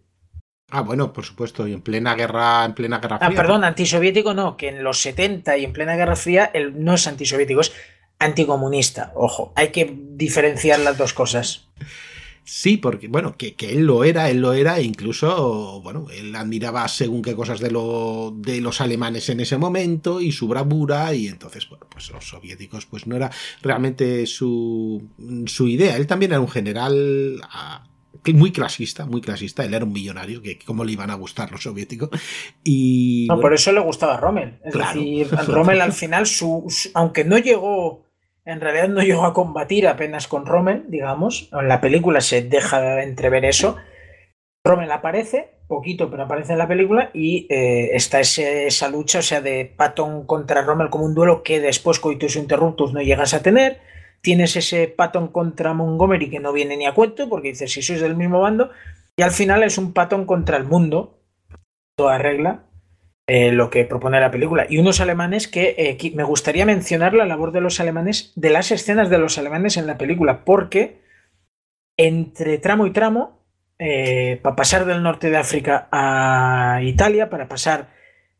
Speaker 1: Ah, bueno, por supuesto, y en plena guerra, en plena guerra
Speaker 2: ah, fría. Ah, perdón, antisoviético no, que en los 70 y en plena guerra fría él no es antisoviético, es anticomunista. Ojo, hay que diferenciar las dos cosas. [laughs]
Speaker 1: Sí, porque, bueno, que, él lo era, él lo era, e incluso, bueno, él admiraba según qué cosas de, lo, de los alemanes en ese momento y su bravura, y entonces, bueno, pues los soviéticos, pues no era realmente su, su idea. Él también era un general ah, muy clasista, muy clasista. Él era un millonario, que cómo le iban a gustar los soviéticos. Y.
Speaker 2: No, por eso le gustaba a Rommel. Es decir, [laughs] Rommel al final, su, aunque no llegó en realidad no llegó a combatir apenas con Rommel, digamos. En la película se deja entrever eso. Rommel aparece, poquito, pero aparece en la película y eh, está esa lucha, o sea, de Patton contra Rommel como un duelo que después Coitus Interruptus no llegas a tener. Tienes ese Patton contra Montgomery que no viene ni a cuento porque dices si sois del mismo bando. Y al final es un Patton contra el mundo, toda regla, eh, lo que propone la película. Y unos alemanes que eh, me gustaría mencionar la labor de los alemanes, de las escenas de los alemanes en la película, porque entre tramo y tramo, eh, para pasar del norte de África a Italia, para pasar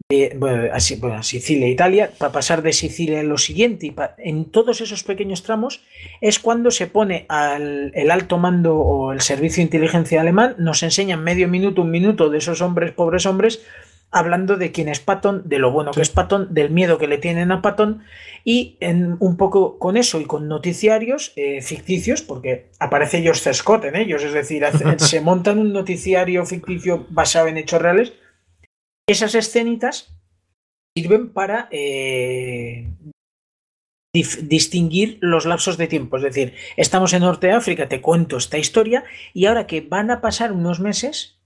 Speaker 2: de bueno, a, Sicilia e Italia, para pasar de Sicilia a lo siguiente, y en todos esos pequeños tramos es cuando se pone al, el alto mando o el servicio de inteligencia alemán, nos enseñan medio minuto, un minuto de esos hombres, pobres hombres, hablando de quién es Patton, de lo bueno que es Patton, del miedo que le tienen a Patton y en, un poco con eso y con noticiarios eh, ficticios, porque aparece George Scott en ellos, es decir, [laughs] se montan un noticiario ficticio basado en hechos reales. Esas escenitas sirven para eh, distinguir los lapsos de tiempo. Es decir, estamos en Norte de África, te cuento esta historia y ahora que van a pasar unos meses,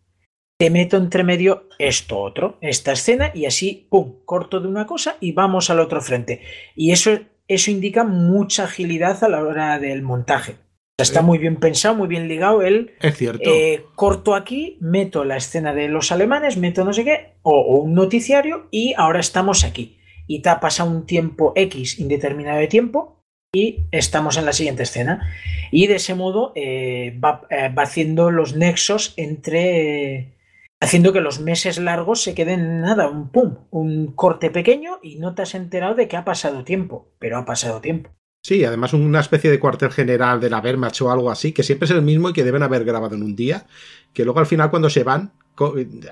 Speaker 2: te meto entre medio esto otro, esta escena y así, ¡pum!, corto de una cosa y vamos al otro frente. Y eso, eso indica mucha agilidad a la hora del montaje. Está muy bien pensado, muy bien ligado. El,
Speaker 1: es cierto.
Speaker 2: Eh, corto aquí, meto la escena de los alemanes, meto no sé qué, o un noticiario y ahora estamos aquí y te ha pasado un tiempo X indeterminado de tiempo y estamos en la siguiente escena. Y de ese modo eh, va, eh, va, haciendo los nexos entre... haciendo que los meses largos se queden nada, un pum, un corte pequeño y no te has enterado de que ha pasado tiempo, pero ha pasado tiempo.
Speaker 1: Sí, además una especie de cuartel general de la Wehrmacht o algo así, que siempre es el mismo y que deben haber grabado en un día, que luego al final cuando se van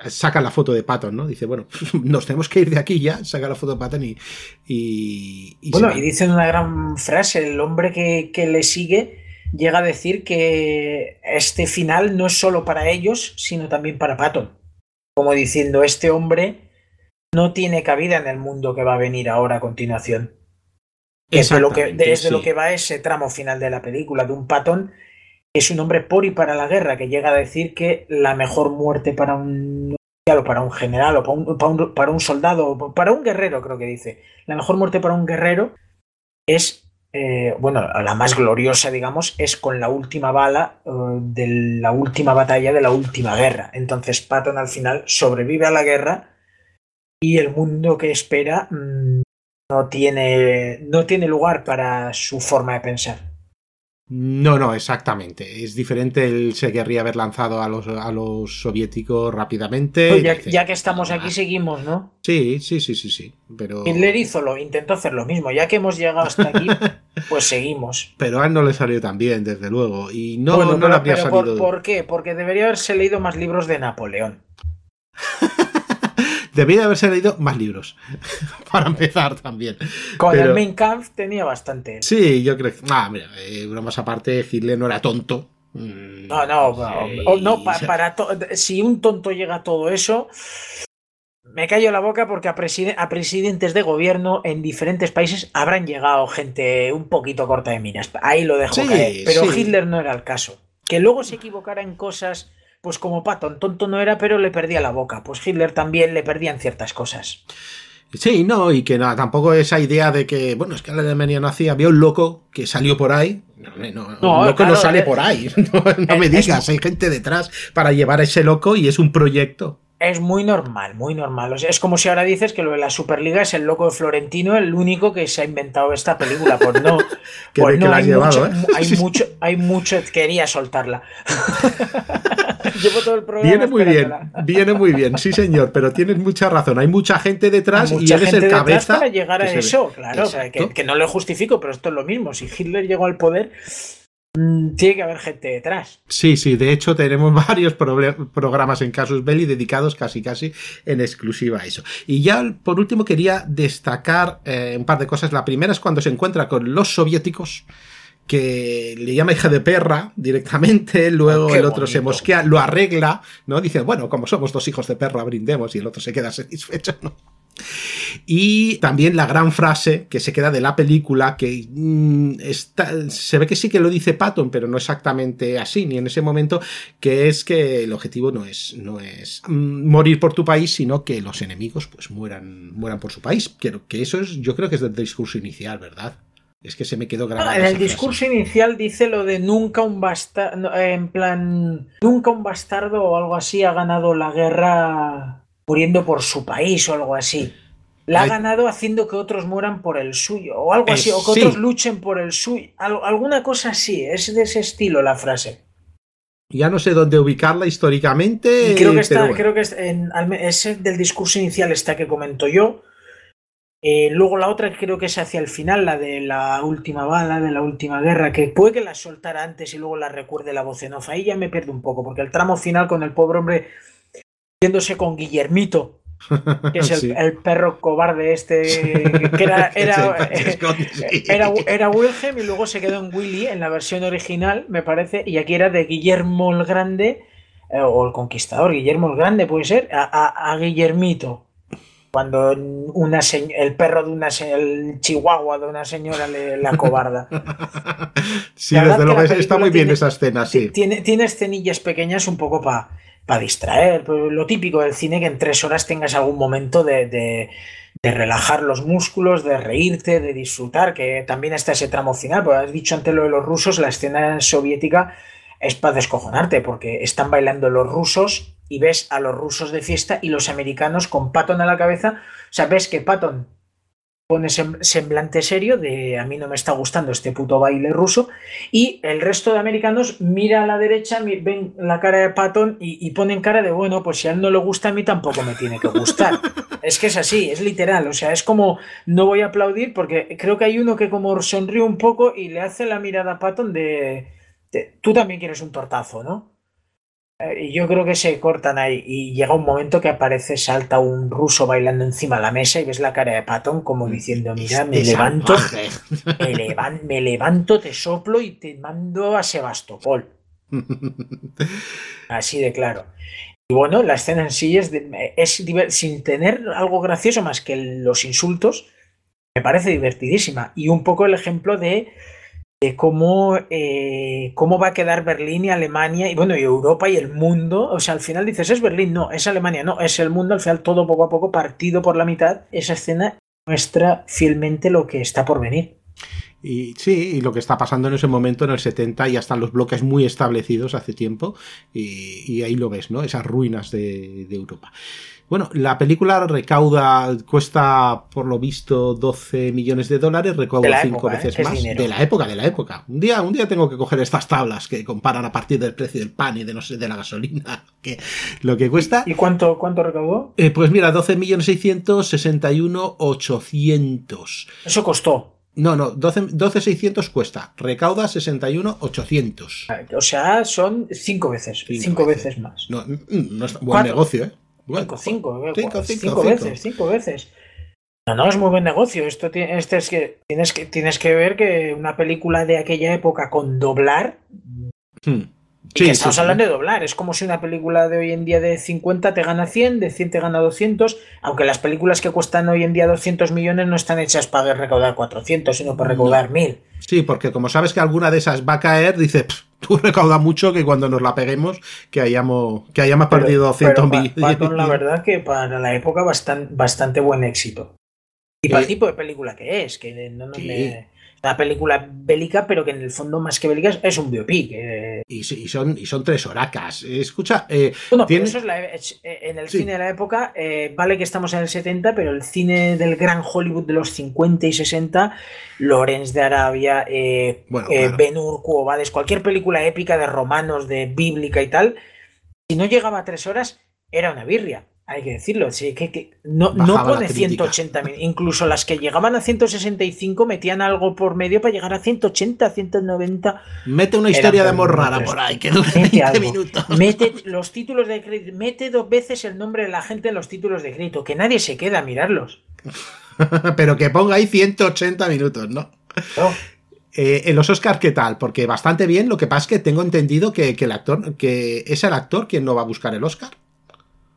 Speaker 1: saca la foto de Patton, ¿no? Dice, bueno, [laughs] nos tenemos que ir de aquí ya, saca la foto de Patton y... y,
Speaker 2: bueno, y dicen una gran frase, el hombre que, que le sigue llega a decir que este final no es solo para ellos, sino también para Patton. Como diciendo, este hombre no tiene cabida en el mundo que va a venir ahora a continuación. Lo que, desde lo que va ese tramo final de la película, de un Patton es un hombre por y para la guerra, que llega a decir que la mejor muerte para un o para un general o para un, soldado o para un guerrero, creo que dice, la mejor muerte para un guerrero es, eh, bueno, la más gloriosa, digamos, es con la última bala eh, de la última batalla de la última guerra. Entonces Patton al final sobrevive a la guerra y el mundo que espera mm, no tiene, no tiene lugar para su forma de pensar.
Speaker 1: No, no, exactamente. Es diferente. Él se querría haber lanzado a los, a los soviéticos rápidamente.
Speaker 2: Pues ya, que estamos aquí, seguimos, ¿no?
Speaker 1: Sí, sí, sí, sí, sí. Pero...
Speaker 2: Hitler hizo lo, intentó hacer lo mismo. Ya que hemos llegado hasta aquí, [laughs] pues seguimos.
Speaker 1: Pero a él no le salió tan bien, desde luego. Y no, no le habría salido.
Speaker 2: ¿Por qué? Porque debería haberse leído más libros de Napoleón. [laughs]
Speaker 1: Debería haberse leído más libros. [laughs] para empezar también.
Speaker 2: Con el Main Kampf tenía bastante.
Speaker 1: Sí, yo creo que. Ah, mira, eh, bromas aparte, Hitler no era tonto.
Speaker 2: Mm, no, no, no, para, si un tonto llega a todo eso, me callo la boca porque a, presidentes de gobierno en diferentes países habrán llegado gente un poquito corta de miras. Ahí lo dejo caer. Pero Hitler no era el caso. Que luego se equivocara en cosas pues como Patton, tonto no era, pero le perdía la boca. Pues Hitler también le perdían ciertas cosas.
Speaker 1: Sí, no, y que nada, tampoco esa idea de que, bueno, es que la Alemania no hacía, había un loco que salió por ahí. No, no, no loco no sale eh, por ahí. [laughs] No, me digas, hay gente detrás para llevar a ese loco y es un proyecto
Speaker 2: es muy normal, muy normal. es como si ahora dices que lo de la Superliga es el loco de Florentino, el único que se ha inventado esta película. Pues no, [laughs] pues no hay, mucho, ¿eh? hay, mucho, hay mucho, quería soltarla. [laughs]
Speaker 1: Llevo todo el programa. Viene muy bien, viene muy bien, sí señor, pero tienes mucha razón. Hay mucha gente detrás y él es el cabeza.
Speaker 2: para llegar a eso, claro. que, que no lo justifico, pero esto es lo mismo. Si Hitler llegó al poder tiene que haber gente detrás.
Speaker 1: Sí, sí, de hecho tenemos [laughs] varios programas en Casus Belli dedicados casi casi en exclusiva a eso. Y ya por último quería destacar eh, un par de cosas. La primera es cuando se encuentra con los soviéticos que le llama hija de perra directamente, [laughs] luego el otro se mosquea, lo arregla, ¿no? Dice, bueno, como somos dos hijos de perra, brindemos, y el otro se queda satisfecho, ¿no? Y también la gran frase que se queda de la película, que mm, se ve que sí que lo dice Patton, pero no exactamente así, ni en ese momento, que es que el objetivo no es, no es mm, morir por tu país, sino que los enemigos pues mueran, mueran por su país. Que, que eso es, yo creo que es del discurso inicial, ¿verdad? Es que se me quedó grabado.
Speaker 2: en el discurso inicial dice lo de nunca un bastardo, en plan, nunca un bastardo o algo así ha ganado la guerra muriendo por su país o algo así. La ha ganado haciendo que otros mueran por el suyo, o algo así, o que otros luchen por el suyo. alguna cosa así, es de ese estilo la frase.
Speaker 1: Ya no sé dónde ubicarla históricamente.
Speaker 2: Creo que, está, creo que es, en, ese del discurso inicial está que comento yo. Eh, luego la otra creo que es hacia el final, la de la última bala, de la última guerra, que puede que la soltara antes y luego la recuerde la voz en off. Ahí ya me pierdo un poco, porque el tramo final con el pobre hombre viéndose con Guillermito que es el, [laughs] perro cobarde este, que era, [laughs] era, era, Wilhelm y luego se quedó en Willy en la versión original, me parece, y aquí era de Guillermo el Grande, eh, o el Conquistador, Guillermo el Grande puede ser, a, Guillermito. Cuando una el perro de una el chihuahua de una señora le la cobarda. [laughs]
Speaker 1: sí, desde luego está muy bien esa escena, sí.
Speaker 2: Tiene, tiene escenillas pequeñas un poco para para distraer. Pues, lo típico del cine que en tres horas tengas algún momento de, de, relajar los músculos, de reírte, de disfrutar, que también está ese tramo final. Pues has dicho antes lo de los rusos, la escena soviética es para descojonarte, porque están bailando los rusos y ves a los rusos de fiesta y los americanos con Patton a la cabeza. O sea, ves que Patton pone semblante serio de a mí no me está gustando este puto baile ruso y el resto de americanos mira a la derecha, ven la cara de Patton y, ponen cara de bueno, pues si a él no le gusta a mí tampoco me tiene que gustar. [laughs] es que es así, es literal, o sea, es como no voy a aplaudir porque creo que hay uno que como sonríe un poco y le hace la mirada a Patton de, de tú también quieres un tortazo, ¿no? Eh, yo creo que se cortan ahí y llega un momento que aparece, salta un ruso bailando encima de la mesa y ves la cara de Patón como mm, diciendo, mira, me levanto, me, levanto, te soplo y te mando a Sebastopol. [laughs] Así de claro. Y bueno, la escena en sí es, es sin tener algo gracioso más que los insultos, me parece divertidísima. Y un poco el ejemplo de de cómo, eh, cómo va a quedar Berlín y Alemania, y bueno, y Europa y el mundo. O sea, al final dices, es Berlín, no, es Alemania, no, es el mundo, al final todo poco a poco partido por la mitad. Esa escena muestra fielmente lo que está por venir.
Speaker 1: Y sí, y lo que está pasando en ese momento, en el 70, ya están los bloques muy establecidos hace tiempo, y, ahí lo ves, ¿no? Esas ruinas de, de Europa. Bueno, la película recauda, cuesta por lo visto 12 millones de dólares, recauda 5 ¿eh? veces más. De la época, de la época. Un día, un día tengo que coger estas tablas que comparan a partir del precio del pan y de no sé, de la gasolina, [laughs] que lo que cuesta.
Speaker 2: ¿Y cuánto, cuánto recaudó?
Speaker 1: Eh, pues mira, 12 millones 661 800.
Speaker 2: Eso costó.
Speaker 1: No, no, 12.600 cuesta. Recauda 61.800.
Speaker 2: O sea, son 5 veces. 5 veces. más.
Speaker 1: No, no es buen negocio, ¿eh?
Speaker 2: Cinco, cinco, cinco, cinco, veces, cinco veces. No, no, es muy buen negocio. Esto este es que tienes que tienes que ver que una película de aquella época con doblar. Hmm. Sí, que estamos hablando de doblar. Es como si una película de hoy en día de 50 te gana 100, de 100 te gana 200, aunque las películas que cuestan hoy en día 200 millones no están hechas para recaudar 400, sino para recaudar 1000.
Speaker 1: Sí, porque como sabes que alguna de esas va a caer, dice, tú recauda mucho que cuando nos la peguemos que hayamos, que hayamos perdido 200 millones.
Speaker 2: La [laughs] verdad que para la época bastante, bastante buen éxito. Y para el tipo de película que es, que no, me una película bélica, pero que en el fondo, más que bélica, es un biopic. Eh.
Speaker 1: Y, son, y son tres horacas. Escucha. Eh,
Speaker 2: eso es eh, en el cine de la época, vale que estamos en el 70, pero el cine del gran Hollywood de los 50 y 60, Lorenz de Arabia, bueno, Ben Hur, cualquier película épica de romanos, de bíblica y tal, si no llegaba a tres horas, era una birria hay que decirlo, sí, que, no, no, pone 180 incluso las que llegaban a 165 metían algo por medio para llegar a 180, 190.
Speaker 1: Mete una historia de amor rara por ahí, que dure 20 minutos.
Speaker 2: Mete los títulos de crédito, mete dos veces el nombre de la gente en los títulos de crédito, que nadie se queda a mirarlos. [laughs]
Speaker 1: Pero que ponga ahí 180 minutos, ¿no? Eh, en los Oscars, ¿qué tal? Porque bastante bien, lo que pasa es que tengo entendido que, que el actor, que es el actor quien no va a buscar el Oscar.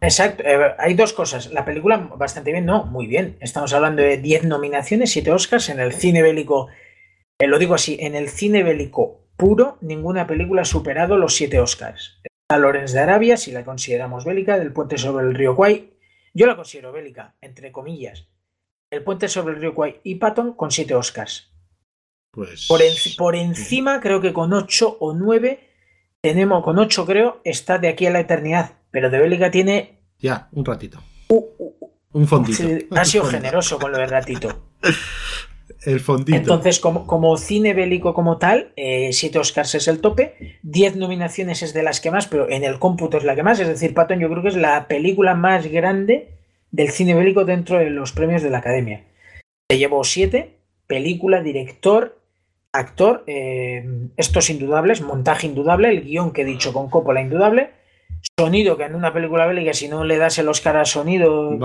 Speaker 2: Exacto, eh, hay dos cosas. La película bastante bien, no, muy bien. Estamos hablando de 10 nominaciones, 7 Oscars en el cine bélico. Eh, lo digo así, en el cine bélico puro, ninguna película ha superado los 7 Oscars. Está Lorenz de Arabia, si la consideramos bélica, del puente sobre el río Kwai. Yo la considero bélica, entre comillas. El puente sobre el río Kwai y Patton con 7 Oscars. Pues. Por, por encima, creo que con 8 o 9, tenemos, con 8 creo, está de aquí a la eternidad pero de Bélica tiene.
Speaker 1: Ya, un ratito. Uh, uh, uh. un fondito.
Speaker 2: Ha sido generoso con lo del ratito. [laughs]
Speaker 1: El fondito.
Speaker 2: Entonces, como, como cine bélico como tal, 7 eh, Oscars es el tope, 10 nominaciones es de las que más, pero en el cómputo es la que más. Es decir, Patton yo creo que es la película más grande del cine bélico dentro de los premios de la Academia. Se llevó 7, película, director, actor, eh, estos indudables, montaje indudable, el guion que he dicho con Coppola indudable, sonido, que en una película bélica, si no le das el Oscar a sonido,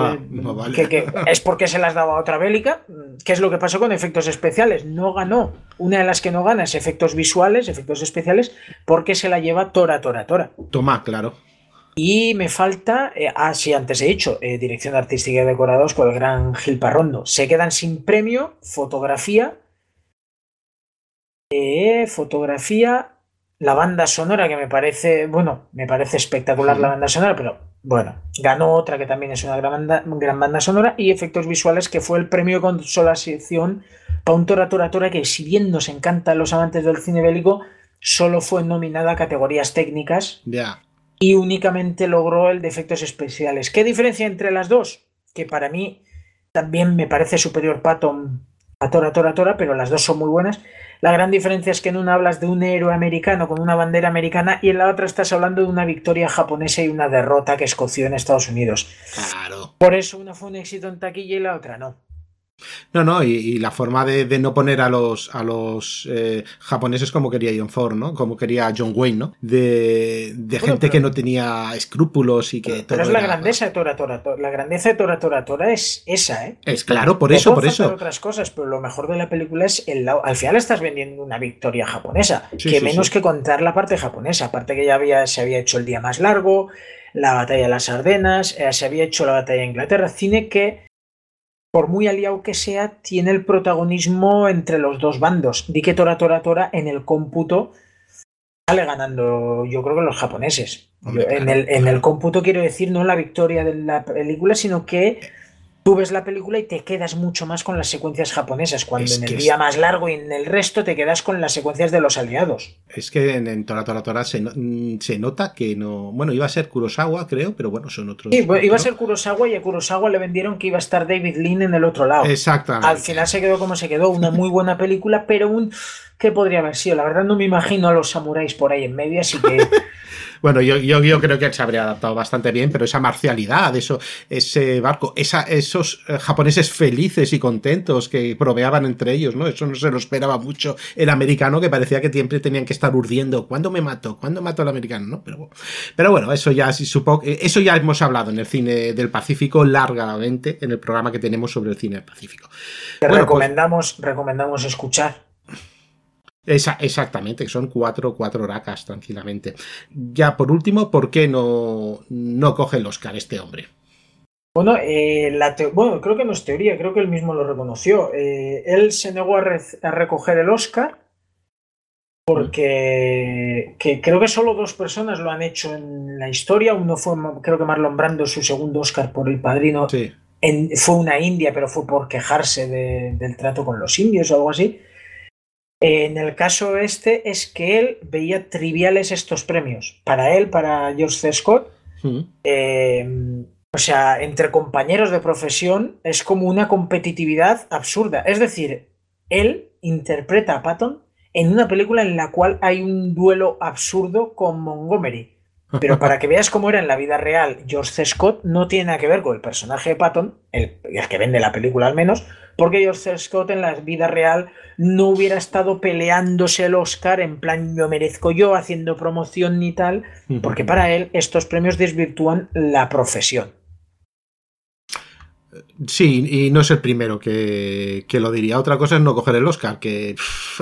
Speaker 2: que, es porque se las daba a otra bélica. ¿Qué es lo que pasó con efectos especiales? No ganó. Una de las que no gana es efectos visuales, efectos especiales, porque se la lleva Tora, Tora, Tora.
Speaker 1: Toma, claro.
Speaker 2: Y me falta, eh, ah, sí, antes he dicho, eh, dirección artística y decorados por el gran Gil Parrondo. Se quedan sin premio, fotografía, eh, fotografía, la banda sonora que me parece, bueno, me parece espectacular la banda sonora, pero bueno, ganó otra que también es una gran banda, gran banda sonora y efectos visuales que fue el premio consolación para un Tora Tora Tora que si bien nos encantan los amantes del cine bélico, solo fue nominada a categorías técnicas y únicamente logró el de efectos especiales. ¿Qué diferencia entre las dos? Que para mí también me parece superior Patton a Tora Tora Tora, pero las dos son muy buenas. La gran diferencia es que en una hablas de un héroe americano con una bandera americana y en la otra estás hablando de una victoria japonesa y una derrota que escoció en Estados Unidos.
Speaker 1: Claro.
Speaker 2: Por eso una fue un éxito en taquilla y la otra no.
Speaker 1: No, no, y, la forma de, no poner a los, a los eh, japoneses como quería John Ford, ¿no? Como quería John Wayne, ¿no? De, gente que no tenía escrúpulos y que
Speaker 2: pero, es la grandeza de Tora Tora, La grandeza de Tora Tora Tora es esa, ¿eh?
Speaker 1: Es claro, por eso, por eso.
Speaker 2: otras cosas, pero lo mejor de la película es el lado. Al final estás vendiendo una victoria japonesa, que menos que contar la parte japonesa. Aparte que ya había, se había hecho el día más largo, la batalla de las Ardenas, eh, se había hecho la batalla de Inglaterra. Cine que por muy aliado que sea, tiene el protagonismo entre los dos bandos. Di que Tora Tora Tora en el cómputo sale ganando, yo creo que los japoneses. en, el, en el cómputo quiero decir no la victoria de la película, sino que tú ves la película y te quedas mucho más con las secuencias japonesas, cuando en el día más largo y en el resto te quedas con las secuencias de los aliados.
Speaker 1: Es que en, Tora Tora Tora se, mm, se, nota que no. Bueno, iba a ser Kurosawa, creo, pero bueno, son otros.
Speaker 2: Sí, iba a ser Kurosawa y a Kurosawa le vendieron que iba a estar David Lean en el otro lado.
Speaker 1: Exactamente.
Speaker 2: Al final se quedó como se quedó, una muy buena película, pero un. ¿Qué podría haber sido? La verdad no me imagino a los samuráis por ahí en medio, así que. [laughs]
Speaker 1: Bueno, yo, yo, yo, creo que él se habría adaptado bastante bien, pero esa marcialidad, eso, ese barco, esa, esos eh, japoneses felices y contentos que proveaban entre ellos, ¿no? Eso no se lo esperaba mucho el americano, que parecía que siempre tenían que estar urdiendo, ¿cuándo me mato? ¿Cuándo mato al americano? ¿no? Pero, pero bueno, eso ya supongo, eso ya hemos hablado en el cine del Pacífico largamente, en el programa que tenemos sobre el cine del Pacífico.
Speaker 2: Te pues recomendamos, recomendamos escuchar
Speaker 1: exactamente, que son cuatro, cuatro racas tranquilamente. Ya por último, ¿por qué no, no coge el Oscar este hombre?
Speaker 2: Bueno, eh, la bueno, creo que no es teoría, creo que él mismo lo reconoció. Eh, él se negó a, recoger el Oscar porque creo que solo dos personas lo han hecho en la historia. Uno fue, creo que Marlon Brando, su segundo Oscar por El Padrino. fue una india, pero fue por quejarse del trato con los indios o algo así. En el caso este es que él veía triviales estos premios. Para él, para George C. Scott, hmm. eh, o sea, entre compañeros de profesión es como una competitividad absurda. Es decir, él interpreta a Patton en una película en la cual hay un duelo absurdo con Montgomery. Pero para que veas cómo era en la vida real, George C. Scott no tiene nada que ver con el personaje de Patton, el, el que vende la película al menos, porque George Scott en la vida real no hubiera estado peleándose el Oscar en plan yo merezco yo haciendo promoción ni tal, porque para él estos premios desvirtúan la profesión.
Speaker 1: Sí, y no es el primero que, lo diría. Otra cosa es no coger el Oscar, que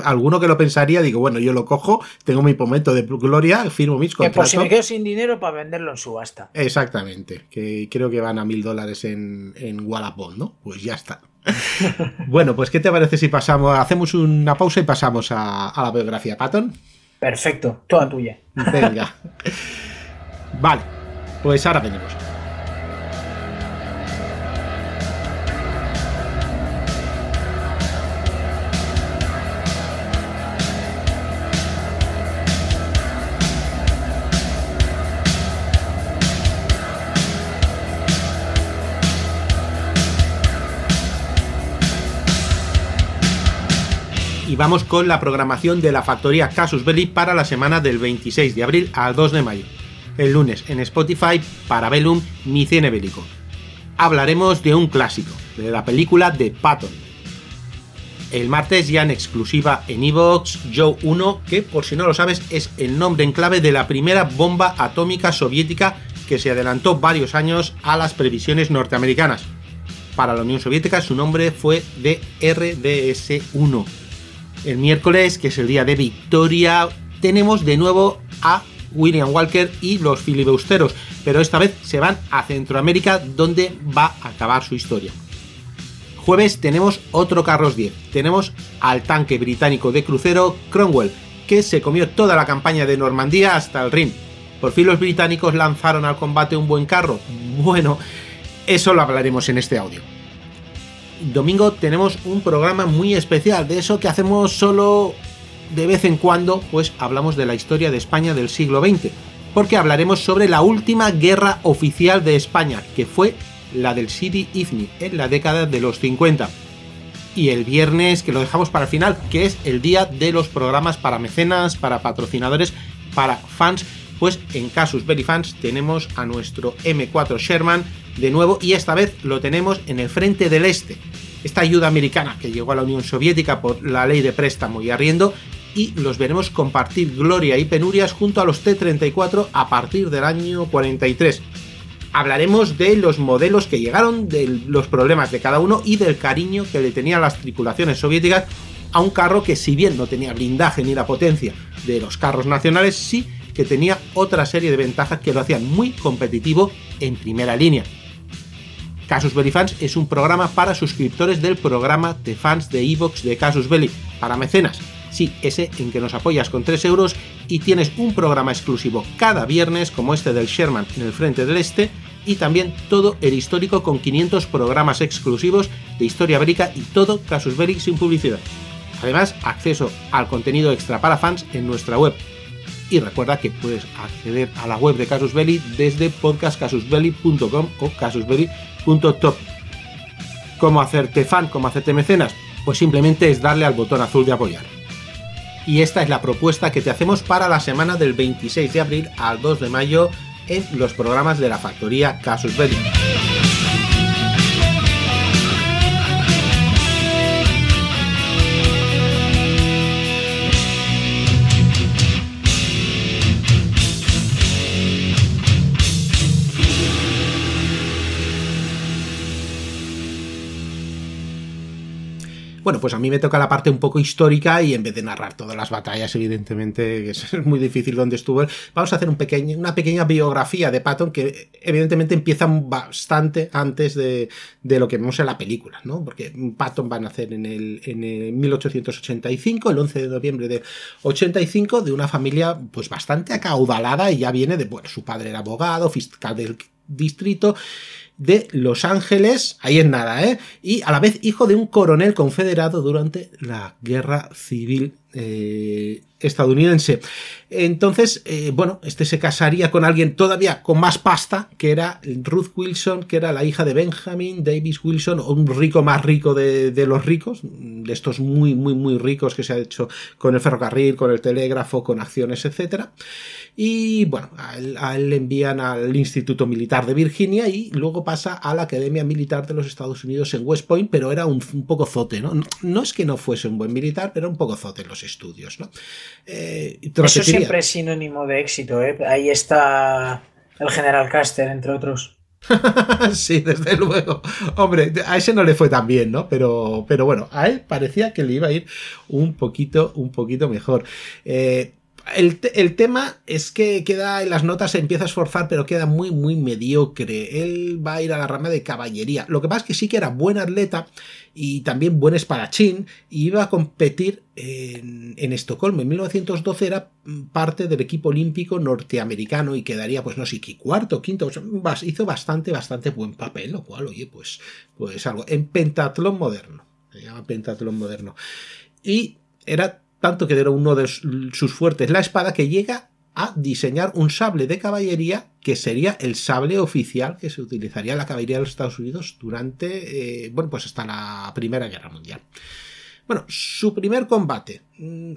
Speaker 1: alguno que lo pensaría, digo, bueno, yo lo cojo, tengo mi momento de gloria, firmo mis contratos. Que por
Speaker 2: si me quedo sin dinero para venderlo en subasta.
Speaker 1: Exactamente, que creo que van a mil dólares en, en Wallapop, ¿no? Pues ya está. [laughs] bueno, pues ¿qué te parece si pasamos, hacemos una pausa y pasamos a, a la biografía Patton?
Speaker 2: Perfecto, toda tuya.
Speaker 1: Venga. [laughs] vale, pues ahora venimos. Vamos con la programación de la factoría Casus Belli para la semana del 26 de abril al 2 de mayo. El lunes en Spotify, Parabellum, Mi Cine Bélico. Hablaremos de un clásico, de la película de Patton. el martes ya en exclusiva en Evox, Joe 1, que por si no lo sabes es el nombre en clave de la primera bomba atómica soviética que se adelantó varios años a las previsiones norteamericanas. Para la Unión Soviética su nombre fue de RDS-1. El miércoles, que es el día de victoria, tenemos de nuevo a William Walker y los filibusteros, pero esta vez se van a Centroamérica donde va a acabar su historia. Jueves tenemos otro Carros 10, tenemos al tanque británico de crucero Cromwell, que se comió toda la campaña de Normandía hasta el Rin. Por fin los británicos lanzaron al combate un buen carro. Bueno, eso lo hablaremos en este audio. Domingo tenemos un programa muy especial, de eso que hacemos solo de vez en cuando, pues hablamos de la historia de España del siglo XX, porque hablaremos sobre la última guerra oficial de España, que fue la del Sidi Ifni en la década de los 50. Y el viernes, que lo dejamos para el final, que es el día de los programas para mecenas, para patrocinadores, para fans, pues en Casus Belli Fans tenemos a nuestro M4 Sherman de nuevo y esta vez lo tenemos en el frente del este. Esta ayuda americana que llegó a la Unión Soviética por la ley de préstamo y arriendo y los veremos compartir gloria y penurias junto a los T-34 a partir del año 43. Hablaremos de los modelos que llegaron, de los problemas de cada uno y del cariño que le tenían las tripulaciones soviéticas a un carro que si bien no tenía blindaje ni la potencia de los carros nacionales, sí que tenía otra serie de ventajas que lo hacían muy competitivo en primera línea. Casus Belli Fans es un programa para suscriptores del programa de fans de Evox de Casus Belli, para mecenas, Sí, ese en que nos apoyas con 3 euros y tienes un programa exclusivo cada viernes como este del Sherman en el frente del este y también todo el histórico con 500 programas exclusivos de historia bélica y todo Casus Belli sin publicidad. Además, acceso al contenido extra para fans en nuestra web. Y recuerda que puedes acceder a la web de Casus Belli desde podcastcasusbelli.com o casusbelli.top. ¿Cómo hacerte fan? ¿Cómo hacerte mecenas? Pues simplemente es darle al botón azul de apoyar y esta es la propuesta que te hacemos para la semana del 26 de abril al 2 de mayo en los programas de la factoría Casus Belli. Bueno, pues a mí me toca la parte un poco histórica y en vez de narrar todas las batallas, evidentemente, que es [laughs] muy difícil donde estuvo, vamos a hacer una pequeña biografía de Patton que evidentemente empieza bastante antes de, lo que vemos en la película, ¿no? Porque Patton va a nacer en el, en el 1885, el 11 de noviembre de 85, de una familia pues bastante acaudalada y ya viene de, bueno, su padre era abogado, fiscal del distrito, de Los Ángeles, ahí es nada, ¿eh? Y a la vez hijo de un coronel confederado durante la Guerra Civil eh, estadounidense. Entonces, eh, bueno, este se casaría con alguien todavía con más pasta, que era Ruth Wilson, que era la hija de Benjamin Davis Wilson, un rico más rico de, de, los ricos, de estos muy, muy, muy ricos que se ha hecho con el ferrocarril, con el telégrafo, con acciones, etcétera. Y bueno, a él, le envían al Instituto Militar de Virginia y luego pasa a la Academia Militar de los Estados Unidos en West Point, pero era un, poco zote, ¿no? ¿no? es que no fuese un buen militar, pero un poco zote en los estudios, ¿no?
Speaker 2: Eh, Eso siempre es sinónimo de éxito, ¿eh? Ahí está el general Caster, entre otros. [laughs]
Speaker 1: sí, desde luego. Hombre, a ese no le fue tan bien, ¿no? Pero, pero bueno, a él parecía que le iba a ir un poquito, un poquito mejor. Eh, el, tema es que queda en las notas, se empieza a esforzar, pero queda muy, muy mediocre. Él va a ir a la rama de caballería. Lo que pasa es que sí que era buen atleta y también buen espadachín iba a competir en, en Estocolmo. En 1912 era parte del equipo olímpico norteamericano y quedaría, pues no sé, cuarto, quinto. hizo bastante, bastante buen papel, lo cual, oye, pues, pues algo. En pentatlón moderno. Se llama pentatlón moderno. Y era tanto que era uno de sus fuertes la espada, que llega a diseñar un sable de caballería que sería el sable oficial que se utilizaría en la caballería de los Estados Unidos durante, eh, bueno, pues hasta la Primera Guerra Mundial. Bueno, su primer combate, mm,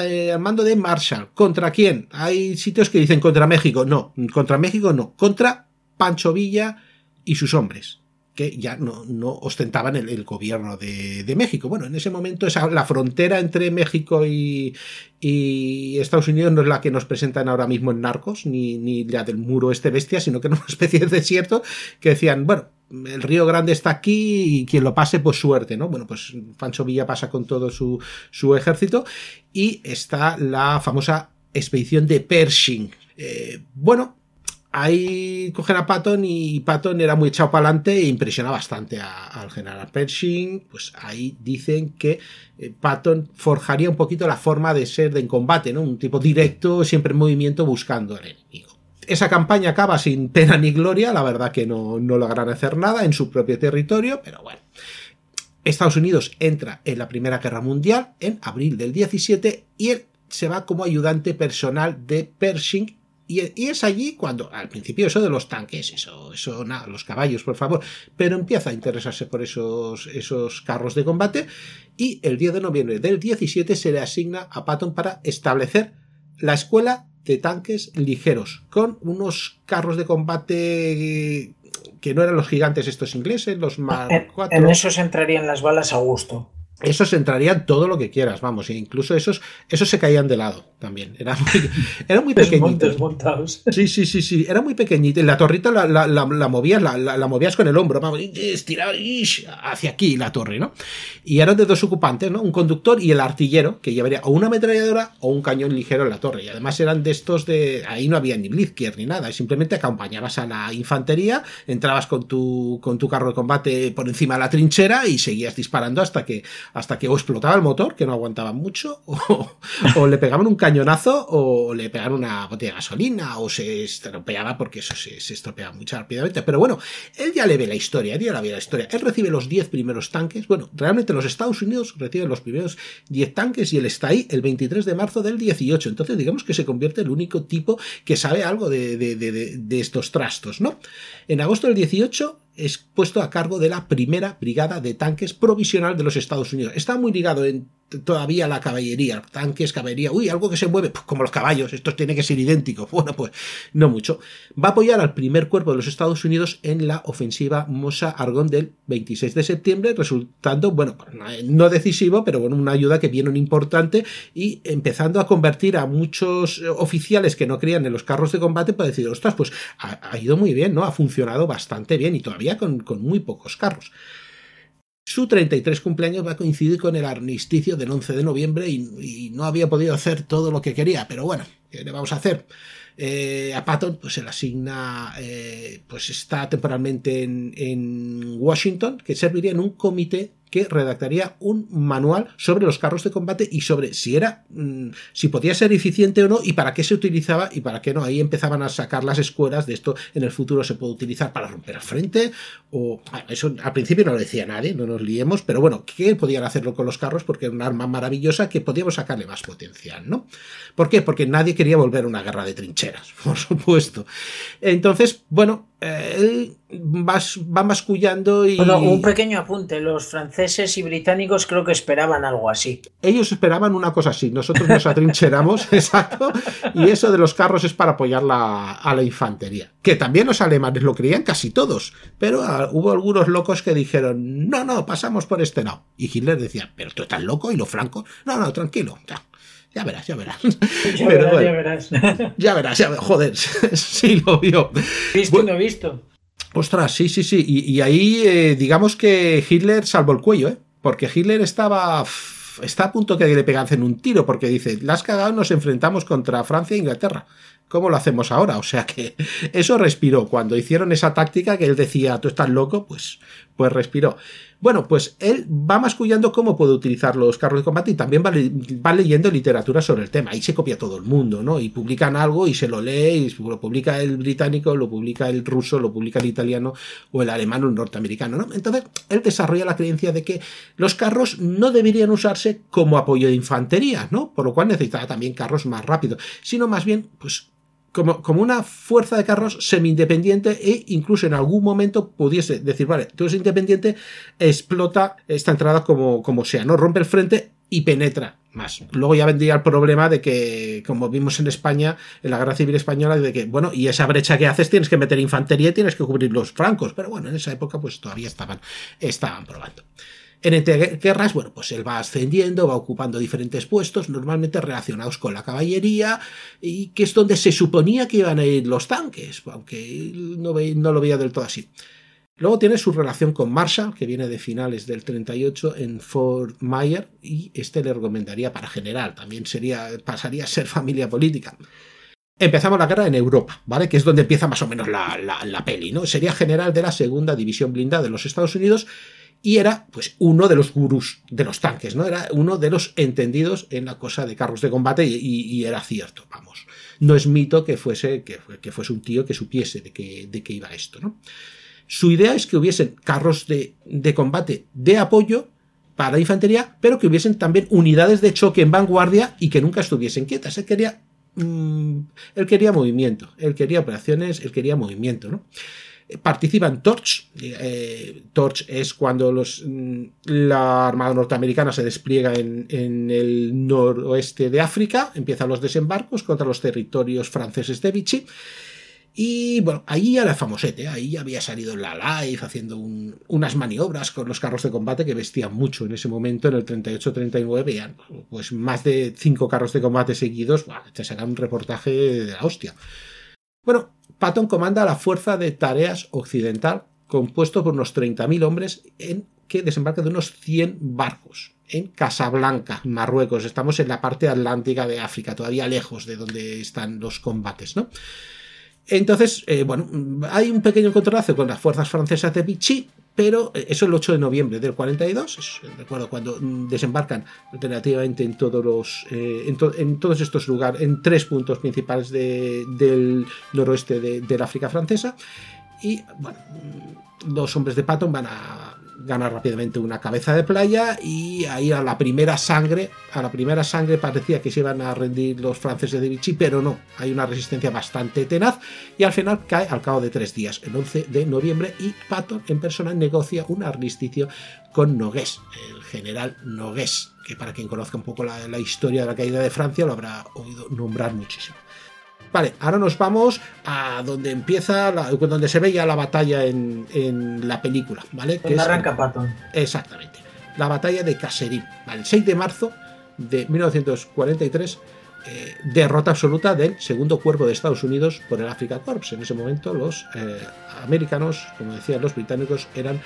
Speaker 1: eh, al mando de Marshall, ¿contra quién? Hay sitios que dicen contra México, no, contra México no, contra Pancho Villa y sus hombres. Que ya no, ostentaban el, gobierno de, México. Bueno, en ese momento la frontera entre México y, Estados Unidos no es la que nos presentan ahora mismo en Narcos, ni, la del muro este bestia, sino que era una [laughs] especie de desierto que decían, bueno, el Río Grande está aquí y quien lo pase, pues suerte, ¿no? Bueno, pues Pancho Villa pasa con todo su, su ejército y está la famosa expedición de Pershing. Eh, bueno, ahí cogen a Patton y Patton era muy echado para adelante e impresiona bastante al general Pershing. Pues ahí dicen que eh, Patton forjaría un poquito la forma de ser de en combate, ¿no? Un tipo directo, siempre en movimiento buscando al enemigo. Esa campaña acaba sin pena ni gloria, la verdad que no, no logran hacer nada en su propio territorio, pero bueno. Estados Unidos entra en la Primera Guerra Mundial en abril del 17 y él se va como ayudante personal de Pershing y, es allí cuando, al principio, eso de los tanques, eso, eso, nada, los caballos, por favor, pero empieza a interesarse por esos, esos carros de combate y el 10 de noviembre del 17 se le asigna a Patton para establecer la escuela de tanques ligeros, con unos carros de combate que no eran los gigantes estos ingleses, los Mark
Speaker 2: 4. En, en esos entrarían las balas a gusto
Speaker 1: esos entrarían todo lo que quieras, vamos, e incluso esos, esos se caían de lado también. Era muy, [laughs] era muy pequeñitos. Sí, sí, sí, sí, era muy pequeñito. La torrita la, la, la, movías, la, movías con el hombro, vamos, estirar hacia aquí la torre, ¿no? Y eran de dos ocupantes, ¿no? Un conductor y el artillero, que llevaría o una ametralladora o un cañón ligero en la torre. Y además eran de estos de. Ahí no había ni Blitzkrieg ni nada, simplemente acompañabas a la infantería, entrabas con tu, con tu carro de combate por encima de la trinchera y seguías disparando hasta que hasta que o explotaba el motor, que no aguantaba mucho, [laughs] o, le pegaban un cañonazo, o le pegaban una botella de gasolina, o se estropeaba, porque eso se, estropeaba muy rápidamente. Pero bueno, él ya le ve la historia, él ya la ve la historia. Él recibe los 10 primeros tanques. Bueno, realmente los Estados Unidos reciben los primeros 10 tanques y él está ahí el 23 de marzo del 18. Entonces, digamos que se convierte en el único tipo que sabe algo de, de estos trastos, ¿no? En agosto del 18 es puesto a cargo de la primera brigada de tanques provisional de los Estados Unidos. Está muy ligado en todavía la caballería, tanques, caballería, uy, algo que se mueve, pues como los caballos, esto tiene que ser idéntico. [laughs] Bueno, pues no mucho. Va a apoyar al primer cuerpo de los Estados Unidos en la ofensiva Mosa Argón del 26 de septiembre, resultando, bueno, no decisivo, pero bueno, una ayuda que viene un importante y empezando a convertir a muchos oficiales que no creían en los carros de combate para decir, ostras, pues ha, ido muy bien, ¿no? Ha funcionado bastante bien y todavía con, con muy pocos carros. Su 33 cumpleaños va a coincidir con el armisticio del 11 de noviembre y, no había podido hacer todo lo que quería, pero bueno, ¿qué le vamos a hacer? Eh, a Patton pues se le asigna, eh, pues está temporalmente en, en Washington, que serviría en un comité que redactaría un manual sobre los carros de combate y sobre si era, mm, si podía ser eficiente o no y para qué se utilizaba y para qué no. Ahí empezaban a sacar las escuelas de esto en el futuro se puede utilizar para romper al frente o eso al principio no lo decía nadie, no nos liemos, pero bueno, ¿qué podían hacerlo con los carros? Porque era un arma maravillosa que podíamos sacarle más potencial, ¿no? ¿Por qué? Porque nadie quería volver a una guerra de trincheras, [laughs] por supuesto. Entonces, bueno, él va, va mascullando y...
Speaker 2: Bueno, un pequeño apunte, los franceses y británicos creo que esperaban algo así.
Speaker 1: Ellos esperaban una cosa así, nosotros nos atrincheramos, [laughs] exacto, y eso de los carros es para apoyar a la infantería, que también los alemanes lo creían casi todos, pero ah, hubo algunos locos que dijeron, no, no, pasamos por este lado. Y Hitler decía, pero tú estás loco y los francos, no, no, tranquilo, ya. Ya verás, ya verás. [laughs]
Speaker 2: Ya verás, ya verás. [laughs]
Speaker 1: Ya verás, ya verás. Joder, [laughs] sí lo vio.
Speaker 2: Visto y no visto.
Speaker 1: Ostras, sí, sí, sí. Y, ahí, eh, digamos que Hitler salvó el cuello, ¿eh? Porque Hitler estaba. Está a punto que le pegasen un tiro, porque dice: Las has cagado, nos enfrentamos contra Francia e Inglaterra. ¿Cómo lo hacemos ahora? O sea que eso respiró. Cuando hicieron esa táctica que él decía, tú estás loco, pues, pues respiró. Bueno, pues él va mascullando cómo puede utilizar los carros de combate y también va, leyendo literatura sobre el tema. Ahí se copia todo el mundo, ¿no? Y publican algo y se lo lee, y lo publica el británico, lo publica el ruso, lo publica el italiano o el alemán o el norteamericano, ¿no? Entonces, él desarrolla la creencia de que los carros no deberían usarse como apoyo de infantería, ¿no? Por lo cual necesitaba también carros más rápidos, sino más bien, pues como, como, una fuerza de carros semi-independiente e incluso en algún momento pudiese decir, vale, tú eres independiente, explota esta entrada como, como sea, ¿no? Rompe el frente y penetra más. Luego ya vendría el problema de que, como vimos en España, en la Guerra Civil Española, de que, bueno, y esa brecha que haces tienes que meter infantería y tienes que cubrir los francos. Pero bueno, en esa época pues todavía estaban, estaban probando. En entreguerras, bueno, pues él va ascendiendo, va ocupando diferentes puestos, normalmente relacionados con la caballería, y que es donde se suponía que iban a ir los tanques, aunque no, no lo veía del todo así. Luego tiene su relación con Marshall, que viene de finales del 38 en Fort Mayer, y este le recomendaría para general, también sería, pasaría a ser familia política. Empezamos la guerra en Europa, ¿vale? Que es donde empieza más o menos la, la peli, ¿no? Sería general de la segunda división blindada de los Estados Unidos y era pues uno de los gurús de los tanques, ¿no? Era uno de los entendidos en la cosa de carros de combate y, era cierto, vamos. No es mito que fuese, que, que, fuese un tío que supiese de qué, de iba esto, ¿no? Su idea es que hubiesen carros de, de combate de apoyo para la infantería, pero que hubiesen también unidades de choque en vanguardia y que nunca estuviesen quietas. Él quería, mm, él quería movimiento, él quería operaciones, él quería movimiento, ¿no? Participan Torch. Eh, Torch es cuando los, mm, la Armada norteamericana se despliega en, el noroeste de África, empiezan los desembarcos contra los territorios franceses de Vichy. Y bueno, ahí ya era famosete, ahí había salido en la live haciendo unas maniobras con los carros de combate que vestían mucho en ese momento, en el 38-39, pues más de cinco carros de combate seguidos, te sacan un reportaje de la hostia. Bueno, Patton comanda la Fuerza de Tareas Occidental, compuesto por unos 30.000 hombres en que desembarca de unos 100 barcos en Casablanca, Marruecos. Estamos en la parte atlántica de África, todavía lejos de donde están los combates, ¿no? Entonces, eh, bueno, hay un pequeño encontronazo con las fuerzas francesas de Vichy, pero eh, eso es el 8 de noviembre del 42, recuerdo cuando mm, desembarcan alternativamente en todos los eh, en, todos estos lugares, en tres puntos principales del noroeste de, del África francesa. Y bueno, mm, los hombres de Patton van a gana rápidamente una cabeza de playa y ahí a la primera sangre, a la primera sangre parecía que se iban a rendir los franceses de Vichy, pero no, hay una resistencia bastante tenaz y al final cae al cabo de tres días, el 11 de noviembre, y Patton en persona negocia un armisticio con Nogués, el general Nogués, que para quien conozca un poco la, la historia de la caída de Francia lo habrá oído nombrar muchísimo. Vale, ahora nos vamos a donde empieza, donde se ve ya la batalla en, la película, ¿vale?
Speaker 2: que arranca Patton.
Speaker 1: Exactamente. La batalla de Caserín, El 6 de marzo de 1943, eh, derrota absoluta del segundo cuerpo de Estados Unidos por el Africa Corps. En ese momento los eh, americanos, como decían los británicos, eran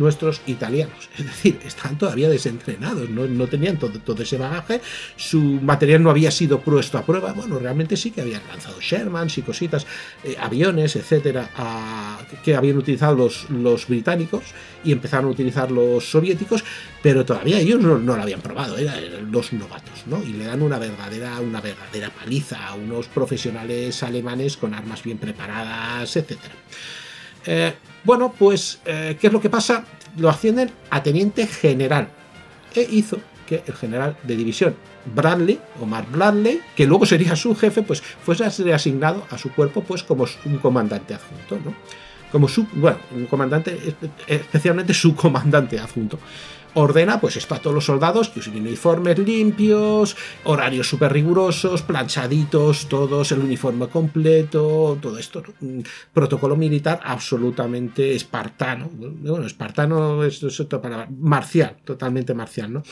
Speaker 1: nuestros italianos. Es decir, están todavía desentrenados, no, tenían todo, todo, ese bagaje, su material no había sido puesto a prueba. Bueno, realmente sí que habían lanzado Shermans y cositas, eh, aviones, etcétera, que habían utilizado los, los, británicos y empezaron a utilizar los soviéticos, pero todavía ellos no, lo habían probado, eran los novatos, ¿no? Y le dan una verdadera, una verdadera paliza a unos profesionales alemanes con armas bien preparadas, etcétera. Eh, bueno, pues, eh, ¿qué es lo que pasa? Lo ascienden a teniente general. E hizo que el general de división Bradley, Omar Bradley, que luego sería su jefe, pues fuese asignado a su cuerpo pues como un comandante adjunto, ¿no? Como su, bueno, un comandante, especialmente su comandante adjunto ordena pues esto a todos los soldados que usen uniformes limpios, horarios súper rigurosos, planchaditos, todos, el uniforme completo, todo esto. Protocolo militar absolutamente espartano. Bueno, espartano es, otra palabra, marcial, totalmente marcial, ¿no?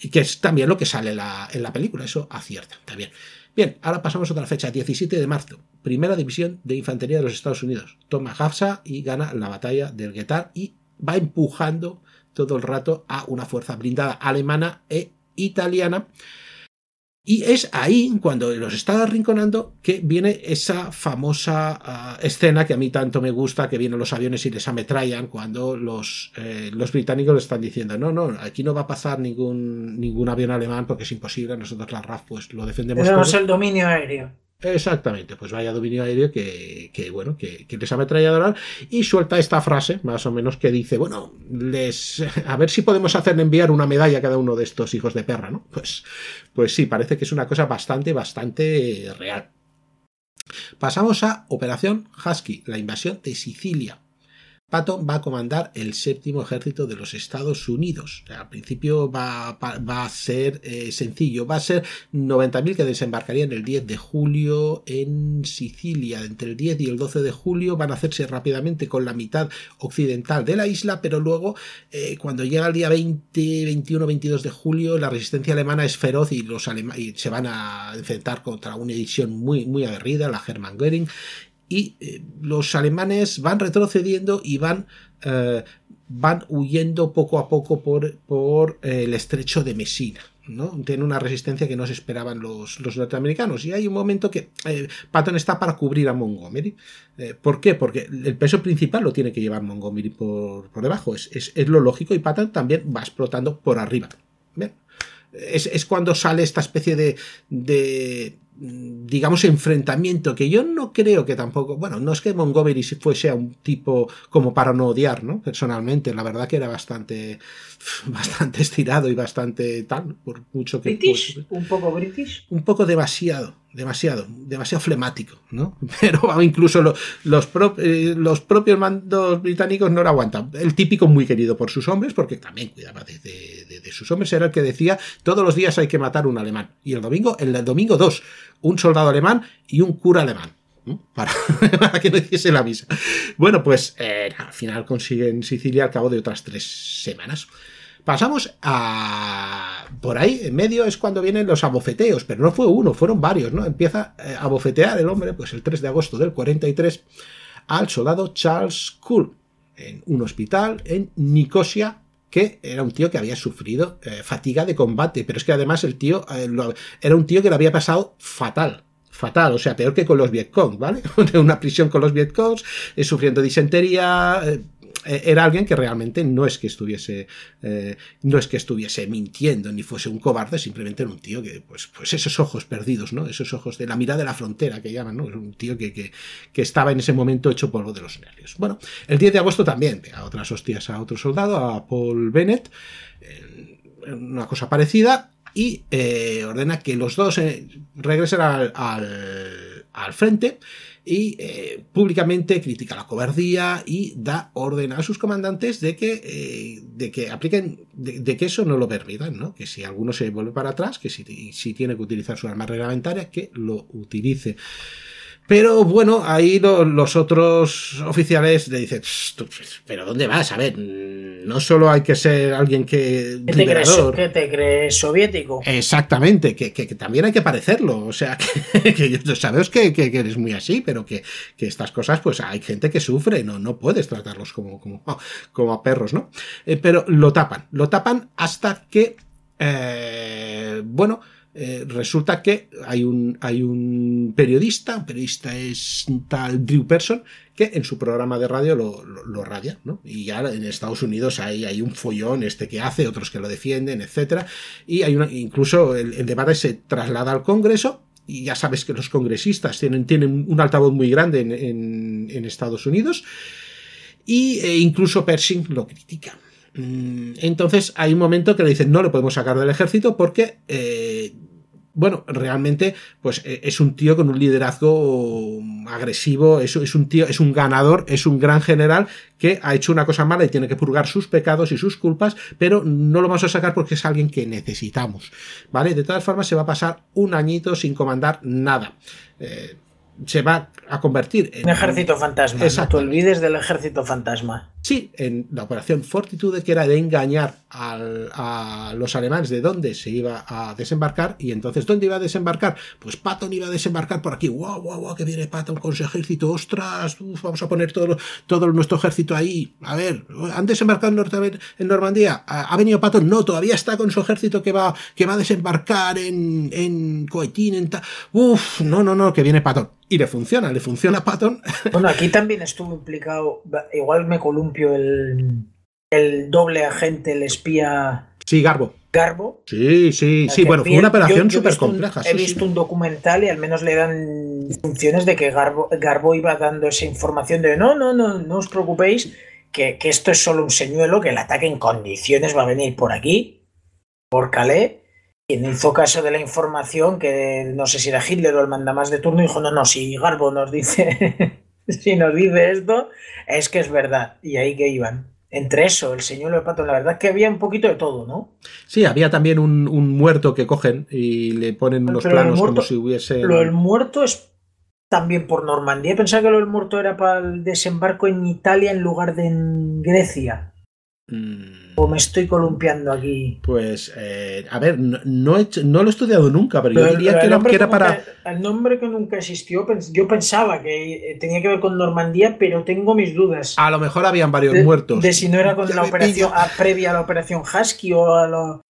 Speaker 1: Y que es también lo que sale en la película, eso acierta, bien. Bien, ahora pasamos a otra fecha, 17 de marzo. Primera División de Infantería de los Estados Unidos. Toma Hafsa y gana la batalla del Guetar y va empujando todo el rato a una fuerza blindada alemana e italiana. Y es ahí, cuando los está arrinconando, que viene esa famosa ah, escena que a mí tanto me gusta, que vienen los aviones y les ametrallan cuando los, eh, los británicos le están diciendo, no, no, aquí no va a pasar ningún, ningún avión alemán porque es imposible, nosotros la RAF pues lo defendemos.
Speaker 2: Tenemos el dominio aéreo.
Speaker 1: Exactamente, pues vaya dominio aéreo que, bueno, que, que les y suelta esta frase, más o menos, que dice, bueno, les, a ver si podemos hacer enviar una medalla a cada uno de estos hijos de perra, ¿no? Pues, pues sí, parece que es una cosa bastante, bastante real. Pasamos a Operación Husky, la invasión de Sicilia. Patton va a comandar el séptimo ejército de los Estados Unidos. al principio va, a ser eh, sencillo, va a ser 90.000 que desembarcarían el 10 de julio en Sicilia. Entre el 10 y el 12 de julio van a hacerse rápidamente con la mitad occidental de la isla, pero luego eh, cuando llega el día 20, 21, 22 de julio la resistencia alemana es feroz y, los se van a enfrentar contra una edición muy, muy aguerrida, la Hermann Göring, y eh, los alemanes van retrocediendo y van, eh, van huyendo poco a poco por, por eh, el estrecho de Messina. ¿no? Tiene una resistencia que no se esperaban los, los norteamericanos. Y hay un momento que Patton está para cubrir a Montgomery. ¿Por qué? Porque el peso principal lo tiene que llevar Montgomery por, por debajo. Es, es, es, lo lógico y Patton también va explotando por arriba. Es, es, cuando sale esta especie de, de digamos, enfrentamiento que yo no creo que tampoco, bueno, no es que Montgomery fuese a un tipo como para no odiar, ¿no? Personalmente, la verdad que era bastante, [laughs] bastante estirado y bastante tal, por mucho que...
Speaker 2: British, un poco british.
Speaker 1: Un poco demasiado, demasiado, demasiado flemático, ¿no? [laughs] Pero incluso los, eh, los propios mandos británicos no lo aguantan. El típico muy querido por sus hombres, porque también cuidaba de, sus hombres, era el que decía, todos los días hay que matar un alemán. Y el domingo, el domingo dos, un soldado alemán y un cura alemán. [laughs] Para, que no hiciese la misa. Bueno, pues eh, al final consiguen Sicilia al cabo de otras tres semanas. Pasamos a... Por ahí, en medio, es cuando vienen los abofeteos, pero no fue uno, fueron varios, ¿no? Empieza eh, a bofetear el hombre, pues el 3 de agosto del 43, al soldado Charles Cool, en un hospital en Nicosia, que era un tío que había sufrido eh, fatiga de combate, pero es que además el tío eh, era un tío que lo había pasado fatal. Fatal, o sea, peor que con los Vietcong, ¿vale? [laughs] Una prisión con los Vietcongs, sufriendo disentería, eh, era alguien que realmente no es que estuviese eh, no es que estuviese mintiendo ni fuese un cobarde simplemente era un tío que pues pues esos ojos perdidos no esos ojos de la mirada de la frontera que llaman no un tío que, que, que, estaba en ese momento hecho polvo de los nervios. Bueno el 10 de agosto también a otras hostias a otro soldado a Paul Bennett una cosa parecida y eh, ordena que los dos regresen al, al frente y eh, públicamente critica la cobardía y da orden a sus comandantes de que, eh, de que apliquen, de, que eso no lo permitan, ¿no? que si alguno se vuelve para atrás, que si, si tiene que utilizar su arma reglamentaria, que lo utilice. Pero bueno, ahí los otros oficiales le dicen, pero ¿dónde vas? A ver, no solo hay que ser alguien que...
Speaker 2: ¿Qué te, crees, ¿qué te crees soviético?
Speaker 1: Exactamente, que, también hay que parecerlo. O sea, [laughs] que, que sabes que, eres muy así, pero que, estas cosas, pues hay gente que sufre, no, no puedes tratarlos como, como, [laughs] como a perros, ¿no? Eh, pero lo tapan, lo tapan hasta que, eh, bueno, eh, resulta que hay un, hay un periodista, un periodista es tal Drew Person, que en su programa de radio lo, lo, radia, ¿no? Y ya en Estados Unidos hay, hay un follón este que hace, otros que lo defienden, etcétera, y hay una, incluso el, debate se traslada al Congreso, y ya sabes que los congresistas tienen, tienen un altavoz muy grande en, Estados Unidos, y e incluso Pershing lo critica. Mm, entonces hay un momento que le dicen no le podemos sacar del ejército porque eh, bueno, realmente, pues e, es un tío con un liderazgo agresivo, es, es, un tío, es un ganador, es un gran general que ha hecho una cosa mala y tiene que purgar sus pecados y sus culpas, pero no lo vamos a sacar porque es alguien que necesitamos, ¿vale? De todas formas, se va a pasar un añito sin comandar nada. Eh, se va a convertir
Speaker 2: en un ejército fantasma. No te olvides del ejército fantasma.
Speaker 1: Sí, en la operación Fortitude, que era de engañar a los alemanes de dónde se iba a desembarcar. Y entonces, ¿dónde iba a desembarcar? Pues Patton iba a desembarcar por aquí. ¡Wow, wow, wow! Que viene Patton con su ejército. ¡Ostras! vamos a poner todo, todo nuestro ejército ahí. A ver, ¿han desembarcado en, en Normandía? ¿Ha, venido Patton? No, todavía está con su ejército que va, que va a desembarcar en, en Coetín. En Uf, no, no, no, que viene Patton y le funciona, le funciona a Patton. [laughs]
Speaker 2: Bueno, aquí también estuvo implicado, igual me columpio el, el doble agente, el espía.
Speaker 1: Sí, Garbo.
Speaker 2: Garbo.
Speaker 1: Sí, sí, sí. Bueno, fue una operación súper compleja.
Speaker 2: he visto un documental y al menos le dan funciones de que Garbo, Garbo iba dando esa información de no, no, no, no os preocupéis, que, que esto es solo un señuelo, que el ataque en condiciones va a venir por aquí, por Calais quien hizo caso de la información, que no sé si era Hitler o el mandamás de turno, dijo, no, no, si Garbo nos dice... [laughs] si nos dice esto, es que es verdad. Y ahí que iban. Entre eso, el señuelo de pato, la verdad es que había un poquito de todo, ¿no?
Speaker 1: Sí, había también un, un muerto que cogen y le ponen unos
Speaker 2: Pero
Speaker 1: planos
Speaker 2: muerto-
Speaker 1: como si hubiese.
Speaker 2: Lo del muerto es también por Normandía. Pensaba que lo del muerto era para el desembarco en Italia en lugar de en Grecia.
Speaker 1: Mm,
Speaker 2: O me estoy columpiando aquí.
Speaker 1: Pues, eh, a ver, no, no he hecho- no lo he estudiado nunca, pero yo diría que era,
Speaker 2: nombre
Speaker 1: para.
Speaker 2: que- el nombre que nunca existió, yo pensaba que eh, tenía que ver con Normandía, pero tengo mis dudas.
Speaker 1: A lo mejor habían varios
Speaker 2: de,
Speaker 1: muertos.
Speaker 2: de si no era con
Speaker 1: Ya
Speaker 2: la operación a- previa a la operación Husky o, a lo-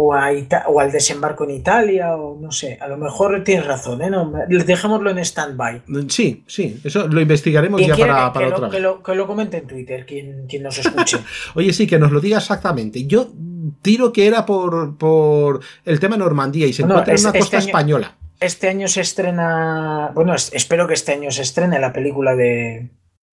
Speaker 2: o, a Ita- o al desembarco en Italia o no sé. A lo mejor tienes razón, ¿eh? No, dejémoslo en stand-by.
Speaker 1: Sí, sí, eso lo investigaremos ya para,
Speaker 2: que,
Speaker 1: para
Speaker 2: que
Speaker 1: otra
Speaker 2: lo,
Speaker 1: vez.
Speaker 2: que, lo, que lo comente en Twitter, quien, quien nos escuche. [laughs]
Speaker 1: Oye, sí, que nos lo diga exactamente. Yo tiro que era por, por el tema Normandía y se encuentra en una
Speaker 2: este
Speaker 1: costa
Speaker 2: año-
Speaker 1: española.
Speaker 2: Este año se estrena, bueno, es- espero que este año se estrene la película de,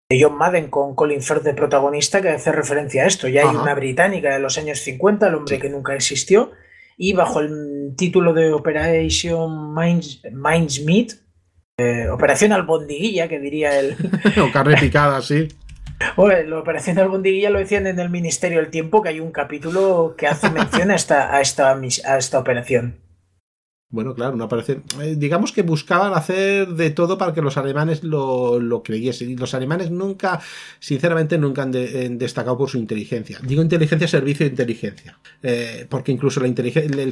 Speaker 2: de John Madden con Colin Firth de protagonista que hace referencia a esto. Ya hay
Speaker 1: Ajá.
Speaker 2: una británica de los años 50, el hombre
Speaker 1: Sí.
Speaker 2: que nunca existió, y bajo el título de Operation Minds, Mindsmeat, eh, Operación Albondiguilla, que diría el... [laughs]
Speaker 1: o carne picada, sí. [laughs]
Speaker 2: Bueno, la Operación Albondiguilla lo decían en el Ministerio del Tiempo, que hay un capítulo que hace mención a esta, a esta, a esta operación.
Speaker 1: Bueno, claro, no parece. eh, digamos que buscaban hacer de todo para que los alemanes lo, lo creyesen. Y los alemanes nunca, sinceramente, nunca han, de- destacado por su inteligencia. Digo inteligencia, servicio de inteligencia. Eh, porque incluso el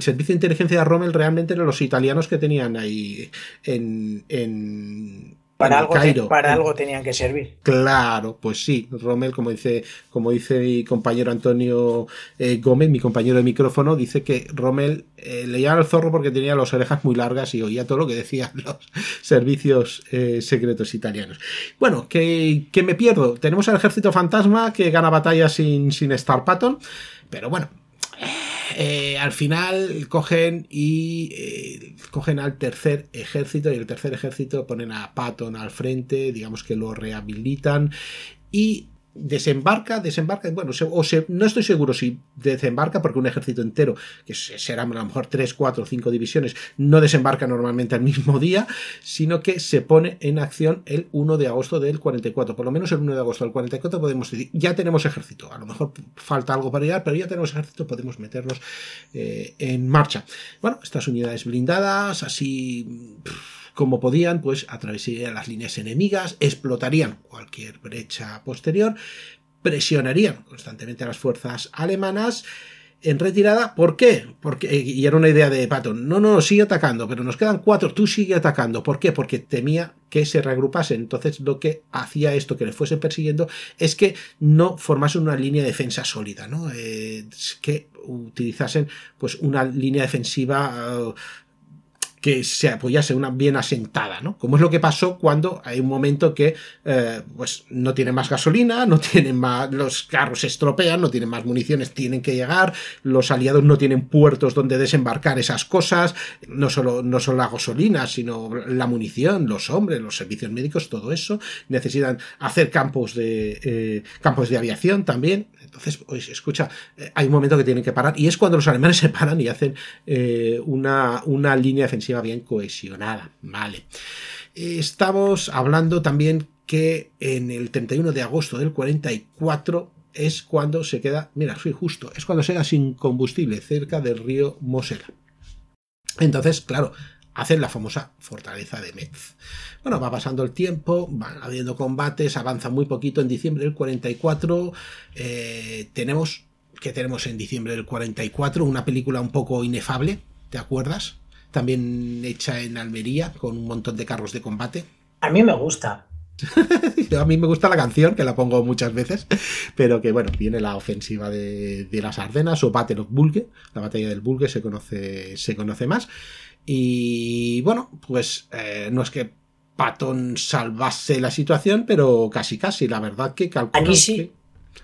Speaker 1: servicio de inteligencia de Rommel realmente eran los italianos que tenían ahí en. en
Speaker 2: Para,
Speaker 1: en
Speaker 2: algo, te-
Speaker 1: Cairo.
Speaker 2: para
Speaker 1: En-
Speaker 2: algo tenían que servir.
Speaker 1: Claro, pues sí, Rommel, como dice, como dice mi compañero Antonio eh, Gómez, mi compañero de micrófono, dice que Rommel eh, le llama al zorro porque tenía las orejas muy largas y oía todo lo que decían [laughs] los servicios eh, secretos italianos. Bueno, que, que me pierdo. Tenemos al ejército fantasma que gana batallas sin, sin Star Patton, pero bueno. Eh, al final cogen y eh, cogen al tercer ejército y el tercer ejército ponen a Patton al frente, digamos que lo rehabilitan y desembarca, desembarca, bueno, o se- no estoy seguro si desembarca porque un ejército entero, que se- serán a lo mejor 3, 4, 5 divisiones, no desembarca normalmente al mismo día, sino que se pone en acción el 1 de agosto del 44, por lo menos el 1 de agosto del 44 podemos decir, ya tenemos ejército, a lo mejor falta algo para llegar, pero ya tenemos ejército, podemos meternos eh, en marcha. Bueno, estas unidades blindadas, así como podían, pues atravesarían las líneas enemigas, explotarían cualquier brecha posterior, presionarían constantemente a las fuerzas alemanas en retirada. ¿Por qué? Porque, y era una idea de Patton, no, no, sigue atacando, pero nos quedan cuatro, tú sigue atacando. ¿Por qué? Porque temía que se reagrupasen. Entonces lo que hacía esto, que le fuesen persiguiendo, es que no formasen una línea de defensa sólida, ¿no? Eh, que utilizasen pues una línea defensiva que se apoyase una bien asentada, ¿no? Como es lo que pasó cuando hay un momento que eh, pues no tienen más gasolina, no tienen más, los carros se estropean, no tienen más municiones, tienen que llegar, los aliados no tienen puertos donde desembarcar esas cosas, no solo, no solo la gasolina, sino la munición, los hombres, los servicios médicos, todo eso, necesitan hacer campos de eh, campos de aviación también. Entonces, pues, escucha, eh, hay un momento que tienen que parar y es cuando los alemanes [laughs] se paran y hacen eh, una, una línea defensiva bien cohesionada. Vale. Estamos hablando también que en el 31 de agosto del 44 es cuando se queda, mira, soy justo, es cuando se queda sin combustible cerca del río Mosela. Entonces, claro, hacen la famosa fortaleza de Metz. Bueno, va pasando el tiempo, van habiendo combates, avanza muy poquito. En diciembre del 44 eh, tenemos, que tenemos en diciembre del 44? Una película un poco inefable, ¿te acuerdas? También hecha en Almería, con un montón de carros de combate.
Speaker 2: A mí me gusta. [laughs]
Speaker 1: A mí me gusta la canción, que la pongo muchas veces, pero que bueno, viene la ofensiva de, de las Ardenas o Battle of Bulge, la batalla del Bulge se conoce, se conoce más. Y bueno, pues eh, no es que Patton salvase la situación, pero casi casi, la verdad que calculo
Speaker 2: Aquí sí.
Speaker 1: que-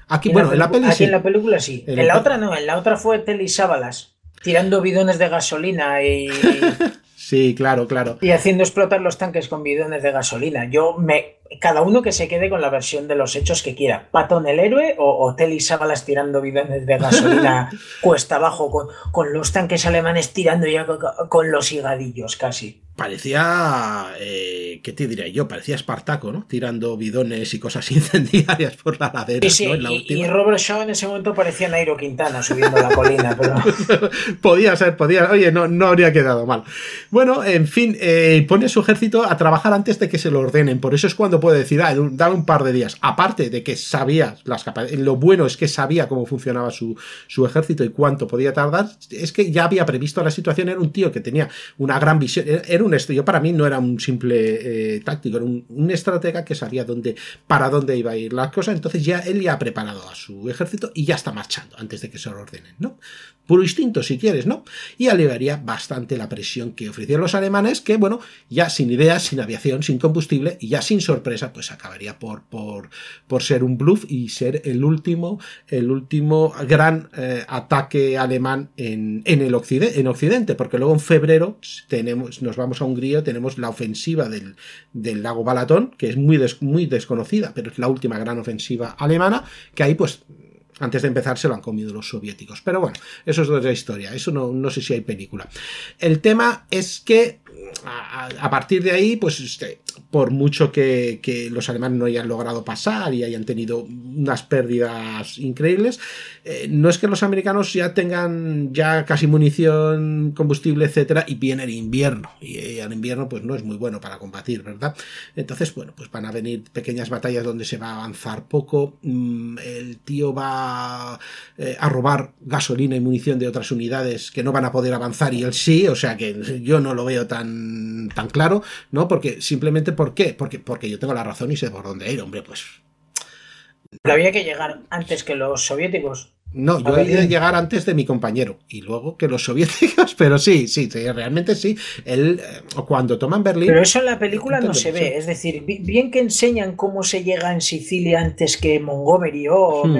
Speaker 1: Aquí,
Speaker 2: En
Speaker 1: bueno, en la peli
Speaker 2: aquí
Speaker 1: sí.
Speaker 2: en la película sí.
Speaker 1: En
Speaker 2: En,
Speaker 1: la
Speaker 2: la otra no, en la otra fue Telly Sábalas tirando bidones de gasolina y, [laughs]
Speaker 1: Sí, claro, claro.
Speaker 2: y haciendo explotar los tanques con bidones de gasolina. Yo me. Cada uno que se quede con la versión de los hechos que quiera. Patón el héroe o, o Telly Sábalas tirando bidones de gasolina [laughs] cuesta abajo con, con los tanques alemanes tirando ya co- co- con los higadillos casi.
Speaker 1: Parecía, eh, ¿qué te diría yo? Parecía Espartaco, ¿no? Tirando bidones y cosas [laughs] incendiarias por la ladera.
Speaker 2: Sí, sí, y, Robert Shaw en ese momento parecía Nairo Quintana subiendo la colina, pero... [laughs]
Speaker 1: podía ser, podía, oye, no, no habría quedado mal. Bueno, en fin, eh, pone su ejército a trabajar antes de que se lo ordenen, por eso es cuando puede decir, ah, un par de días. Aparte de que sabía, las lo bueno es que sabía cómo funcionaba su, su ejército y cuánto podía tardar, es que ya había previsto la situación, era un tío que tenía una gran visión, era un yo para mí no era un simple eh, táctico, era un, estratega que sabía dónde, para dónde iba a ir la cosa, entonces ya él ya ha preparado a su ejército y ya está marchando antes de que se lo ordenen, ¿no? Puro instinto, si quieres, ¿no? Y aliviaría bastante la presión que ofrecían los alemanes, que, bueno, ya sin ideas, sin aviación, sin combustible y ya sin sorpresa, pues acabaría por, por, por ser un bluff y ser el último, el último gran eh, ataque alemán en, en el occidente, en Occidente, porque luego en febrero tenemos, nos vamos a Hungría tenemos la ofensiva del, lago Balatón, que es muy, muy desconocida, pero es la última gran ofensiva alemana, que ahí pues antes de empezar se lo han comido los soviéticos. Pero bueno, eso es otra historia. Eso no, no sé si hay película. El tema es que a, partir de ahí, pues este, por mucho que, los alemanes no hayan logrado pasar y hayan tenido unas pérdidas increíbles, eh, no es que los americanos ya tengan ya casi munición, combustible, etcétera, y viene el invierno. Y, el invierno, pues no es muy bueno para combatir, ¿verdad? Entonces, bueno, pues van a venir pequeñas batallas donde se va a avanzar poco. Mm, el tío va eh, a robar gasolina y munición de otras unidades que no van a poder avanzar y él sí, o sea que yo no lo veo tan, tan claro, ¿no? Porque simplemente, ¿por qué? Porque, porque yo tengo la razón y sé por dónde ir, hombre, pues.
Speaker 2: Pero había que llegar antes que los soviéticos.
Speaker 1: No, yo he de llegar antes de mi compañero y luego que los soviéticos, [laughs] pero sí, sí, realmente sí. Él, eh, cuando toman Berlín.
Speaker 2: Pero eso en la película no se ve, es decir, bien que enseñan cómo se llega en Sicilia antes que Montgomery o hmm.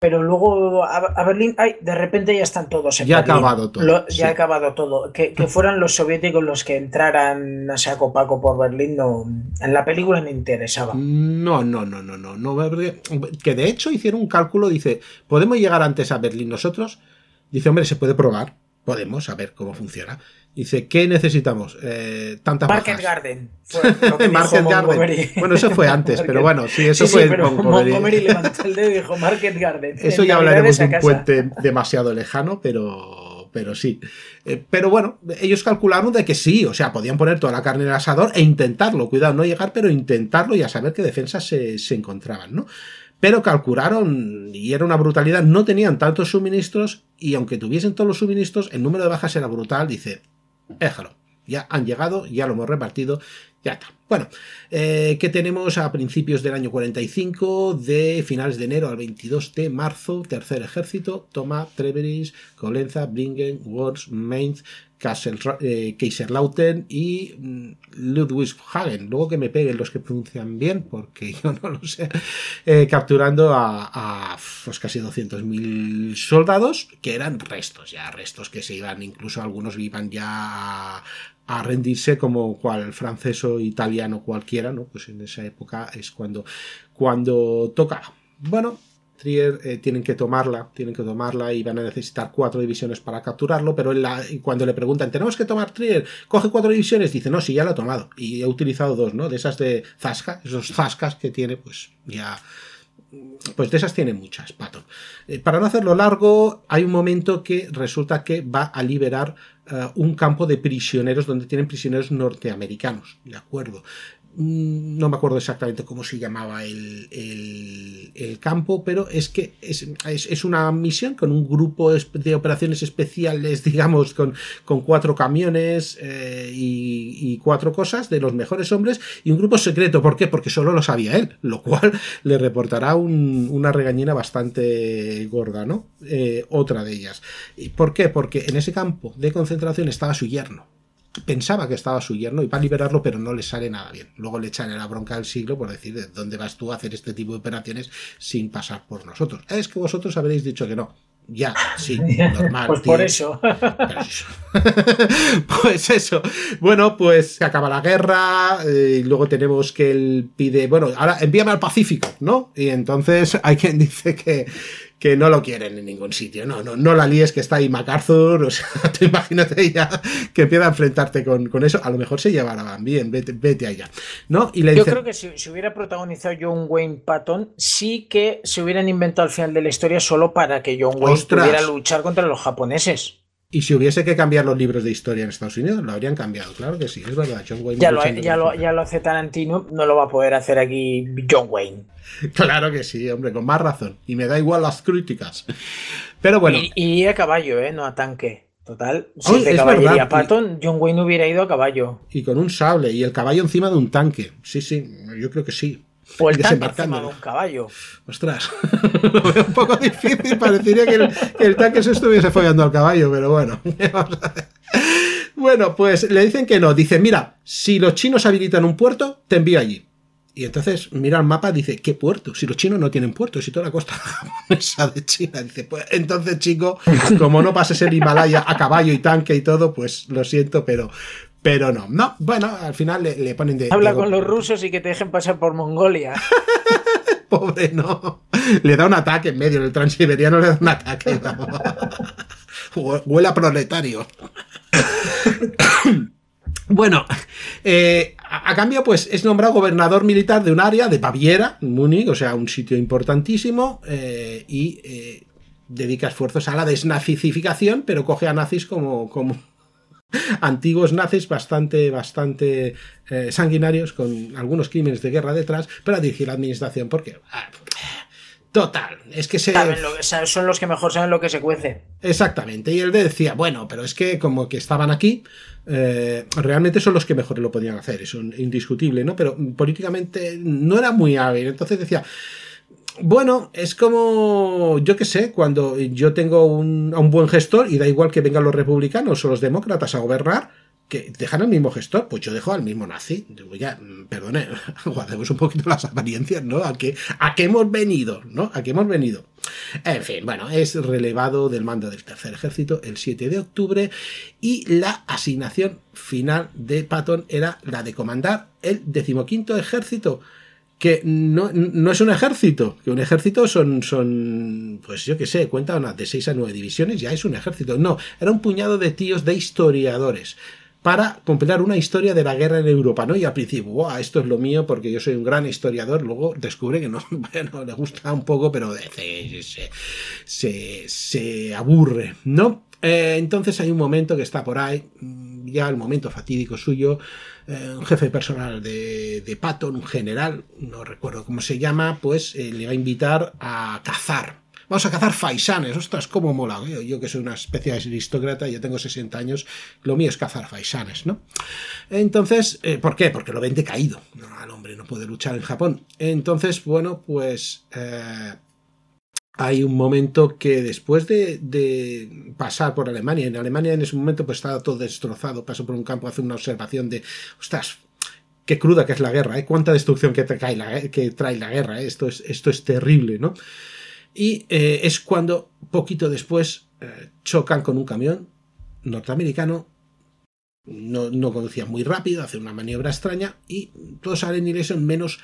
Speaker 2: Pero luego a, Berlín, ay, de repente ya están todos
Speaker 1: en Ya ha acabado todo.
Speaker 2: ya ha acabado todo. Que, [laughs] fueran los soviéticos los que entraran a saco paco por Berlín, no, en la película no interesaba.
Speaker 1: No, no, no, no, no, no. Que de hecho hicieron un cálculo, dice, ¿podemos llegar antes a Berlín nosotros? Dice, hombre, se puede probar, podemos, a ver cómo funciona. Dice, ¿qué necesitamos? Eh, tantas
Speaker 2: Market Garden. [laughs]
Speaker 1: Market Garden. Bueno, eso fue antes, [laughs] pero bueno, sí, eso
Speaker 2: fue pero Montgomery. [laughs] levantó el dedo y dijo Market Garden.
Speaker 1: Eso ya hablaremos de un puente demasiado lejano, pero, pero sí. Eh, pero bueno, ellos calcularon de que sí, o sea, podían poner toda la carne en el asador e intentarlo. Cuidado, no llegar, pero intentarlo y a saber qué defensas se, se encontraban, ¿no? Pero calcularon, y era una brutalidad, no tenían tantos suministros y aunque tuviesen todos los suministros, el número de bajas era brutal. Dice, déjalo. Ya han llegado, ya lo hemos repartido, ya está. Bueno, eh, que tenemos a principios del año 45, de finales de enero al 22 de marzo, tercer ejército, toma Treveris, Colenza, Bringen, Worms, Mainz, eh, Kaiserlautern y mm, Ludwigshagen. Luego que me peguen los que pronuncian bien, porque [laughs] yo no lo sé, eh, capturando a, a pues casi 200.000 soldados, que eran restos, ya restos que se iban, incluso algunos iban ya a, rendirse como cual francés o italiano cualquiera, ¿no? Pues en esa época es cuando, cuando toca. Bueno, Trier eh, tienen que tomarla, tienen que tomarla y van a necesitar cuatro divisiones para capturarlo, pero cuando le preguntan, tenemos que tomar Trier, coge cuatro divisiones, dice, no, sí, ya lo he tomado y he utilizado dos, ¿no? De esas de Zasca, esos Zascas que tiene, pues ya... Pues de esas tiene muchas, Patton. Eh, para no hacerlo largo, hay un momento que resulta que va a liberar eh, un campo de prisioneros donde tienen prisioneros norteamericanos, ¿de acuerdo? Mm, no me acuerdo exactamente cómo se llamaba el, el, campo, pero es que es, es, una misión con un grupo de operaciones especiales, [laughs] digamos, con, con cuatro camiones eh, y, cuatro cosas de los mejores hombres y un grupo secreto. ¿Por qué? Porque solo lo sabía él, lo cual [laughs] le reportará una regañina bastante gorda, ¿no? Eh, otra de ellas. ¿Por qué? Porque en ese campo de concentración estaba su yerno pensaba que estaba su yerno y va a liberarlo, pero no le sale nada bien. Luego le echan la bronca del siglo por decir, ¿de dónde vas tú a hacer este tipo de operaciones sin pasar por nosotros? Es que vosotros habréis dicho que no. Ya, sí, [laughs] normal.
Speaker 2: pues por eso. [laughs] [laughs]
Speaker 1: pues eso. Bueno, pues se acaba la guerra eh, y luego tenemos que él pide, bueno, ahora envíame al Pacífico, ¿no? Y entonces hay quien dice que, que no lo quieren en ningún sitio. No, no, no la líes que está ahí MacArthur, [laughs] o sea, te imagínate ya que empieza a enfrentarte con, con eso, a lo mejor se llevarán bien, vete, vete allá. ¿no?
Speaker 2: Y le Yo creo que si, si, hubiera protagonizado John Wayne Patton, sí que se hubieran inventado al final de la historia solo para que John Wayne pudiera luchar contra los japoneses.
Speaker 1: Y si hubiese que cambiar los libros de historia en Estados Unidos, lo habrían cambiado, claro que sí, es verdad. John Wayne
Speaker 2: ya, lo, ya, lo, ya lo hace Tarantino, no lo va a poder hacer aquí John Wayne. [laughs]
Speaker 1: Claro que sí, hombre, con más razón. Y me da igual las críticas. Pero bueno.
Speaker 2: Y, a caballo, ¿eh? No a tanque. Total, si de caballería Patton, John Wayne hubiera ido a caballo.
Speaker 1: Y con un sable, y el caballo encima de un tanque. Sí, sí, yo creo que sí.
Speaker 2: O el tanque encima de un caballo.
Speaker 1: Ostras, [laughs] lo veo un poco difícil. Parecería que el, tanque se estuviese follando al caballo, pero bueno. [laughs] bueno, pues le dicen que no. Dicen, mira, si los chinos habilitan un puerto, te envío allí. Y entonces mira el mapa, dice, ¿qué puerto? Si los chinos no tienen puertos y toda la costa [laughs] japonesa de China. Dice, pues entonces, chico, como no pases el Himalaya a caballo y tanque y todo, pues lo siento, pero, pero no, no, bueno, al final le, ponen de...
Speaker 2: Habla con los rusos y que te dejen pasar por Mongolia. [laughs]
Speaker 1: Pobre, no. Le da un ataque en medio, el transiberiano le da un ataque. [laughs] Huele a proletario. [coughs] bueno, eh, a, cambio, pues es nombrado gobernador militar de un área de Baviera, Múnich, o sea, un sitio importantísimo, eh, y eh, dedica esfuerzos a la desnazificación, pero coge a nazis como, como, [laughs] antiguos nazis bastante, bastante eh, sanguinarios, con algunos crímenes de guerra detrás, para dirigir la administración, porque... Ah, total, es que se...
Speaker 2: son los que mejor saben lo que se cuece.
Speaker 1: Exactamente, y él decía, bueno, pero es que como que estaban aquí, eh, realmente son los que mejor lo podían hacer, es indiscutible, ¿no? Pero políticamente no era muy hábil, entonces decía, bueno, es como, yo qué sé, cuando yo tengo un, a un buen gestor y da igual que vengan los republicanos o los demócratas a gobernar, que dejan al mismo gestor, pues yo dejo al mismo nazi. Mm, perdone, [laughs] guardemos un poquito las apariencias, ¿no? ¿A qué, ¿A qué hemos venido? ¿No? ¿A qué hemos venido? En fin, bueno, es relevado del mando del tercer ejército el 7 de octubre y la asignación final de Patton era la de comandar el decimoquinto ejército que no, no, es un ejército, que un ejército son, son pues yo qué sé, cuenta de 6 a 9 divisiones, ya es un ejército. No, era un puñado de tíos de historiadores para completar una historia de la guerra en Europa, ¿no? Y al principio, wow, esto es lo mío porque yo soy un gran historiador, luego descubre que no, [laughs] bueno, le gusta un poco, pero se, se, se aburre, ¿no? Eh, entonces hay un momento que está por ahí, ya el momento fatídico suyo, eh, un jefe personal de, de, Patton, un general, no recuerdo cómo se llama, pues eh, le va a invitar a cazar. Vamos a cazar faisanes, ostras, cómo mola. Yo que soy una especie de aristócrata, ya tengo 60 años, lo mío es cazar faisanes, ¿no? Entonces, ¿por qué? Porque lo ven decaído. No, el hombre no puede luchar en Japón. Entonces, bueno, pues hay un momento que después de, pasar por Alemania, en Alemania en ese momento pues estaba todo destrozado, pasó por un campo, hace una observación de, ostras, qué cruda que es la guerra, ¿eh? cuánta destrucción que trae la, guerra, ¿eh? esto, es, esto es terrible, ¿no? Y eh, es cuando, poquito después, chocan con un camión norteamericano, no, no conducía muy rápido, hace una maniobra extraña y todos salen ilesos menos,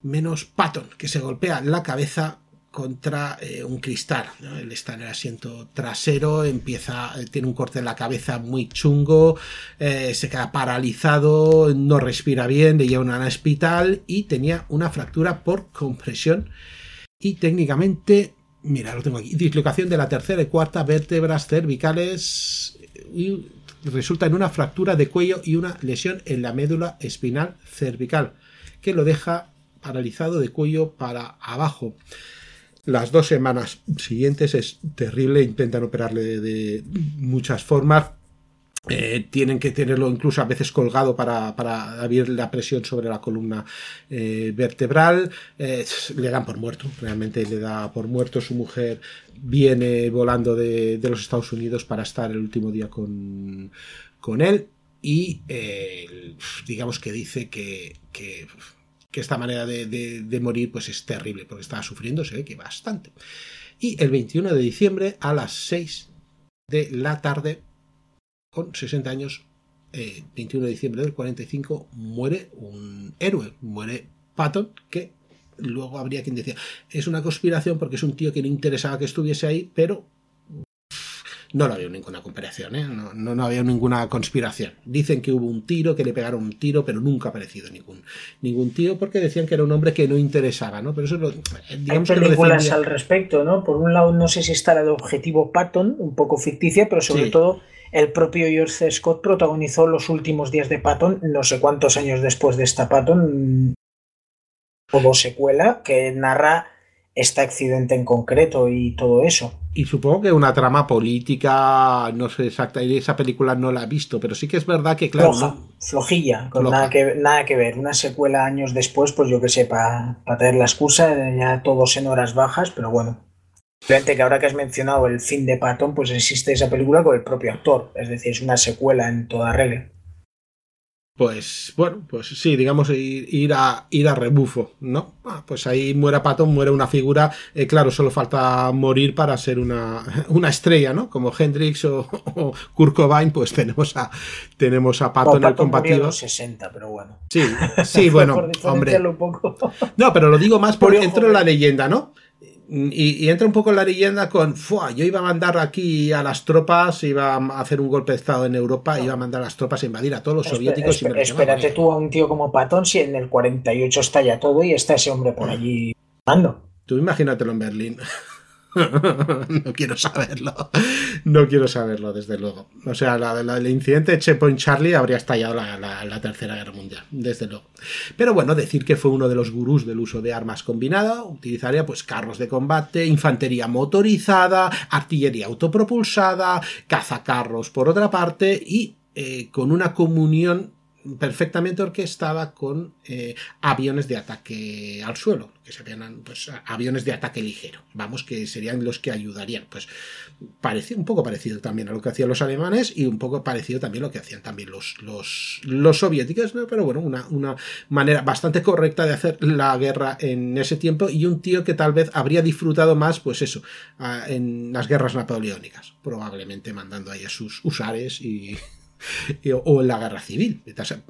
Speaker 1: menos Patton, que se golpea la cabeza contra eh, un cristal. Él está en el asiento trasero, empieza, eh, tiene un corte en la cabeza muy chungo, eh, se queda paralizado, no respira bien, le llevan a un hospital y tenía una fractura por compresión y técnicamente, mira, lo tengo aquí, dislocación de la tercera y cuarta vértebras cervicales y resulta en una fractura de cuello y una lesión en la médula espinal cervical que lo deja paralizado de cuello para abajo. Las dos semanas siguientes es terrible, intentan operarle de, muchas formas. Eh, tienen que tenerlo incluso a veces colgado para, para abrir la presión sobre la columna eh, vertebral. Eh, le dan por muerto, realmente le da por muerto. Su mujer viene volando de, los Estados Unidos para estar el último día con, con él y digamos que dice que, que que esta manera de, morir pues es terrible, porque estaba sufriendo, se ve que bastante. Y el 21 de diciembre a las 6 de la tarde, con 60 años, 21 eh, de diciembre del 45, muere un héroe, muere Patton, que luego habría quien decía, es una conspiración porque es un tío que no interesaba que estuviese ahí, pero no lo había ninguna conspiración, ¿eh? no, no, no, había ninguna conspiración. Dicen que hubo un tiro, que le pegaron un tiro, pero nunca ha aparecido ningún, ningún tío porque decían que era un hombre que no interesaba, ¿no? Pero eso lo,
Speaker 2: digamos Hay películas que al respecto, ¿no? Por un lado, no sé si está la de Objetivo Patton, un poco ficticia, pero sobre sí. todo el propio George Scott protagonizó los últimos días de Patton, no sé cuántos años después de esta Patton, como secuela, que narra este accidente en concreto y todo eso.
Speaker 1: Y supongo que una trama política, no sé exacta, esa película no la he visto, pero sí que es verdad que, claro.
Speaker 2: Floja,
Speaker 1: ¿no?
Speaker 2: Flojilla, con Floja. Nada, que, nada que ver. Una secuela años después, pues yo que sé, para pa traer la excusa, ya todos en horas bajas, pero bueno. Fíjate que ahora que has mencionado el fin de Patton, pues existe esa película con el propio actor, es decir, es una secuela en toda regla.
Speaker 1: Pues bueno, pues sí, digamos ir, ir a ir a rebufo, ¿no? Ah, pues ahí muere Patton, muere una figura, eh, claro, solo falta morir para ser una, [laughs] una estrella, ¿no? Como Hendrix o, [laughs] o Kurt Cobain, pues tenemos a tenemos a Patton,
Speaker 2: no,
Speaker 1: el combatido.
Speaker 2: los 60, pero bueno.
Speaker 1: Sí, sí, [laughs] bueno, hombre. No, pero lo digo más por dentro de la leyenda, ¿no? Y, y, entra un poco en la leyenda con, Fua, yo iba a mandar aquí a las tropas, iba a hacer un golpe de estado en Europa, no. iba a mandar a las tropas a invadir a todos los soviéticos.
Speaker 2: Espera, y espérate tú a un tío como Patton si en el 48 estalla todo y está ese hombre por allí mando.
Speaker 1: Tú imagínatelo en Berlín. [laughs] [laughs] no quiero saberlo. No quiero saberlo, desde luego. O sea, el incidente de Checkpoint Charlie habría estallado la, la, la, Tercera Guerra Mundial, desde luego. Pero bueno, decir que fue uno de los gurús del uso de armas combinada, utilizaría pues carros de combate, infantería motorizada, artillería autopropulsada, cazacarros por otra parte y eh, con una comunión perfectamente orquestada con eh, aviones de ataque al suelo, que serían pues, aviones de ataque ligero, vamos, que serían los que ayudarían. Pues parece un poco parecido también a lo que hacían los alemanes y un poco parecido también a lo que hacían también los, los, los soviéticos, ¿no? pero bueno, una, una manera bastante correcta de hacer la guerra en ese tiempo y un tío que tal vez habría disfrutado más, pues eso, en las guerras napoleónicas, probablemente mandando ahí a sus usares y [laughs] o en la guerra civil.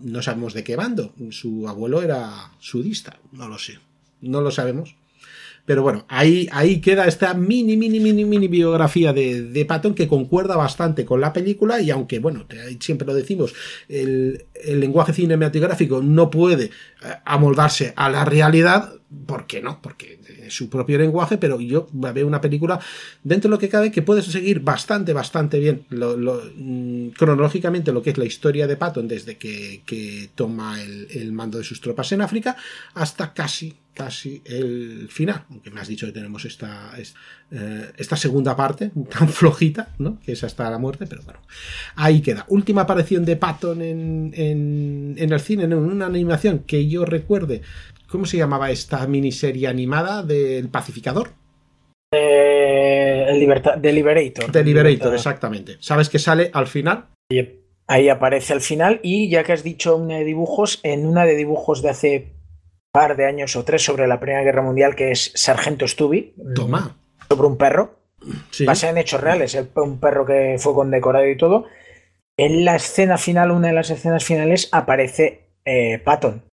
Speaker 1: No sabemos de qué bando. Su abuelo era sudista. No lo sé. No lo sabemos. Pero bueno, ahí, ahí queda esta mini, mini, mini, mini biografía de, de Patton que concuerda bastante con la película y aunque, bueno, siempre lo decimos, el, el lenguaje cinematográfico no puede eh, amoldarse a la realidad, ¿por qué no? Porque su propio lenguaje, pero yo veo una película dentro de lo que cabe que puede seguir bastante, bastante bien mmm, cronológicamente lo que es la historia de Patton desde que, que toma el, el, mando de sus tropas en África hasta casi casi el final, aunque me has dicho que tenemos esta, esta, eh, esta segunda parte [laughs] tan flojita, ¿no? que es hasta la muerte, pero bueno, ahí queda. Última aparición de Patton en, en, en el cine, en una animación que yo recuerde, ¿cómo se llamaba esta miniserie animada del pacificador?
Speaker 2: Eh, el liberta The Liberator.
Speaker 1: The Liberator, exactamente. ¿Sabes que sale al final?
Speaker 2: Yep. Ahí aparece al final y ya que has dicho una de dibujos, en una de dibujos de hace par de años o tres sobre la Primera Guerra Mundial, que es Sargento Stubby.
Speaker 1: Toma.
Speaker 2: Sobre un perro. Sí. Basada en hechos reales, un perro que fue condecorado y todo. En la escena final, una de las escenas finales, aparece eh, Patton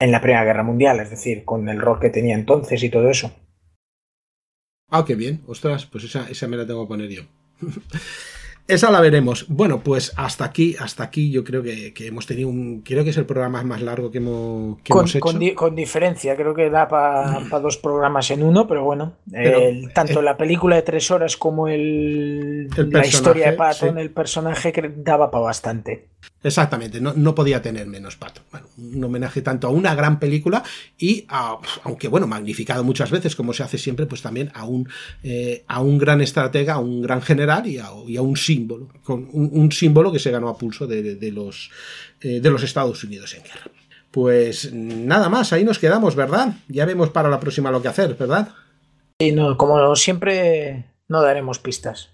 Speaker 2: en la Primera Guerra Mundial, es decir, con el rol que tenía entonces y todo eso.
Speaker 1: Ah, qué bien. Ostras, pues esa, esa me la tengo que poner yo. [laughs] esa la veremos. Bueno, pues hasta aquí, hasta aquí yo creo que, que hemos tenido un. Creo que es el programa más largo que hemos, que
Speaker 2: con,
Speaker 1: hemos hecho.
Speaker 2: Con, di con, diferencia, creo que da para pa dos programas en uno, pero bueno. Pero, el, tanto eh, la película de tres horas como el,
Speaker 1: el
Speaker 2: la historia de Patton, sí. el personaje que daba para bastante.
Speaker 1: Exactamente, no, no, podía tener menos pato. Bueno, un homenaje tanto a una gran película y a, aunque bueno, magnificado muchas veces, como se hace siempre, pues también a un, eh, a un gran estratega, a un gran general y a, un símbolo, con un, símbolo que se ganó a pulso de, de, de los, eh, de los Estados Unidos en guerra. Pues nada más, ahí nos quedamos, ¿verdad? Ya vemos para la próxima lo que hacer, ¿verdad?
Speaker 2: Sí, no, como siempre, no daremos pistas.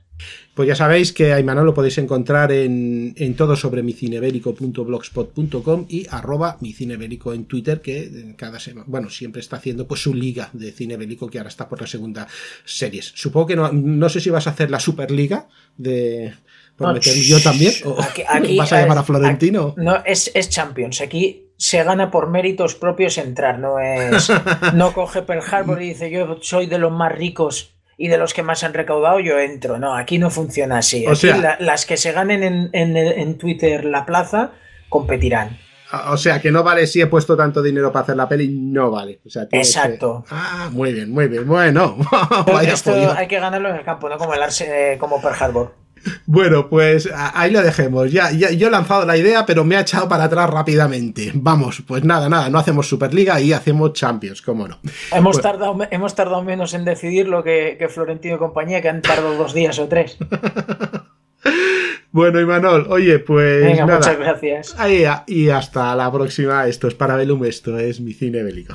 Speaker 1: Pues ya sabéis que a Imanol lo podéis encontrar en, en todo sobre micinebérico.blogspot.com y arroba micinebérico en Twitter, que cada semana, bueno, siempre está haciendo pues su liga de cine bélico que ahora está por la segunda series. Supongo que no, no sé si vas a hacer la Superliga de, por no, meter yo también. ¿O
Speaker 2: aquí, aquí, [laughs]
Speaker 1: ¿Vas a llamar a Florentino?
Speaker 2: Aquí, no, es, es Champions. Aquí se gana por méritos propios entrar, no es. No coge Pearl Harbor y dice yo soy de los más ricos y de los que más han recaudado yo entro. No, aquí no funciona así. Aquí las que se ganen en, en, Twitter la plaza competirán.
Speaker 1: O sea, que no vale si he puesto tanto dinero para hacer la peli, no vale.
Speaker 2: Exacto.
Speaker 1: Ah, muy bien, muy bien. Bueno, [laughs]
Speaker 2: esto hay que ganarlo en el campo, no como el Arse, como Pearl Harbor.
Speaker 1: Bueno, pues ahí lo dejemos. Ya, ya, yo he lanzado la idea, pero me ha echado para atrás rápidamente. Vamos, pues nada, nada, no hacemos Superliga y hacemos Champions, cómo no.
Speaker 2: Hemos, tardado, hemos tardado menos en decidirlo que, que Florentino y compañía, que han tardado dos días o tres. [laughs]
Speaker 1: bueno, Imanol, oye, pues.
Speaker 2: Venga, muchas gracias.
Speaker 1: Ahí, y hasta la próxima. Esto es Parabellum, esto es mi cine bélico.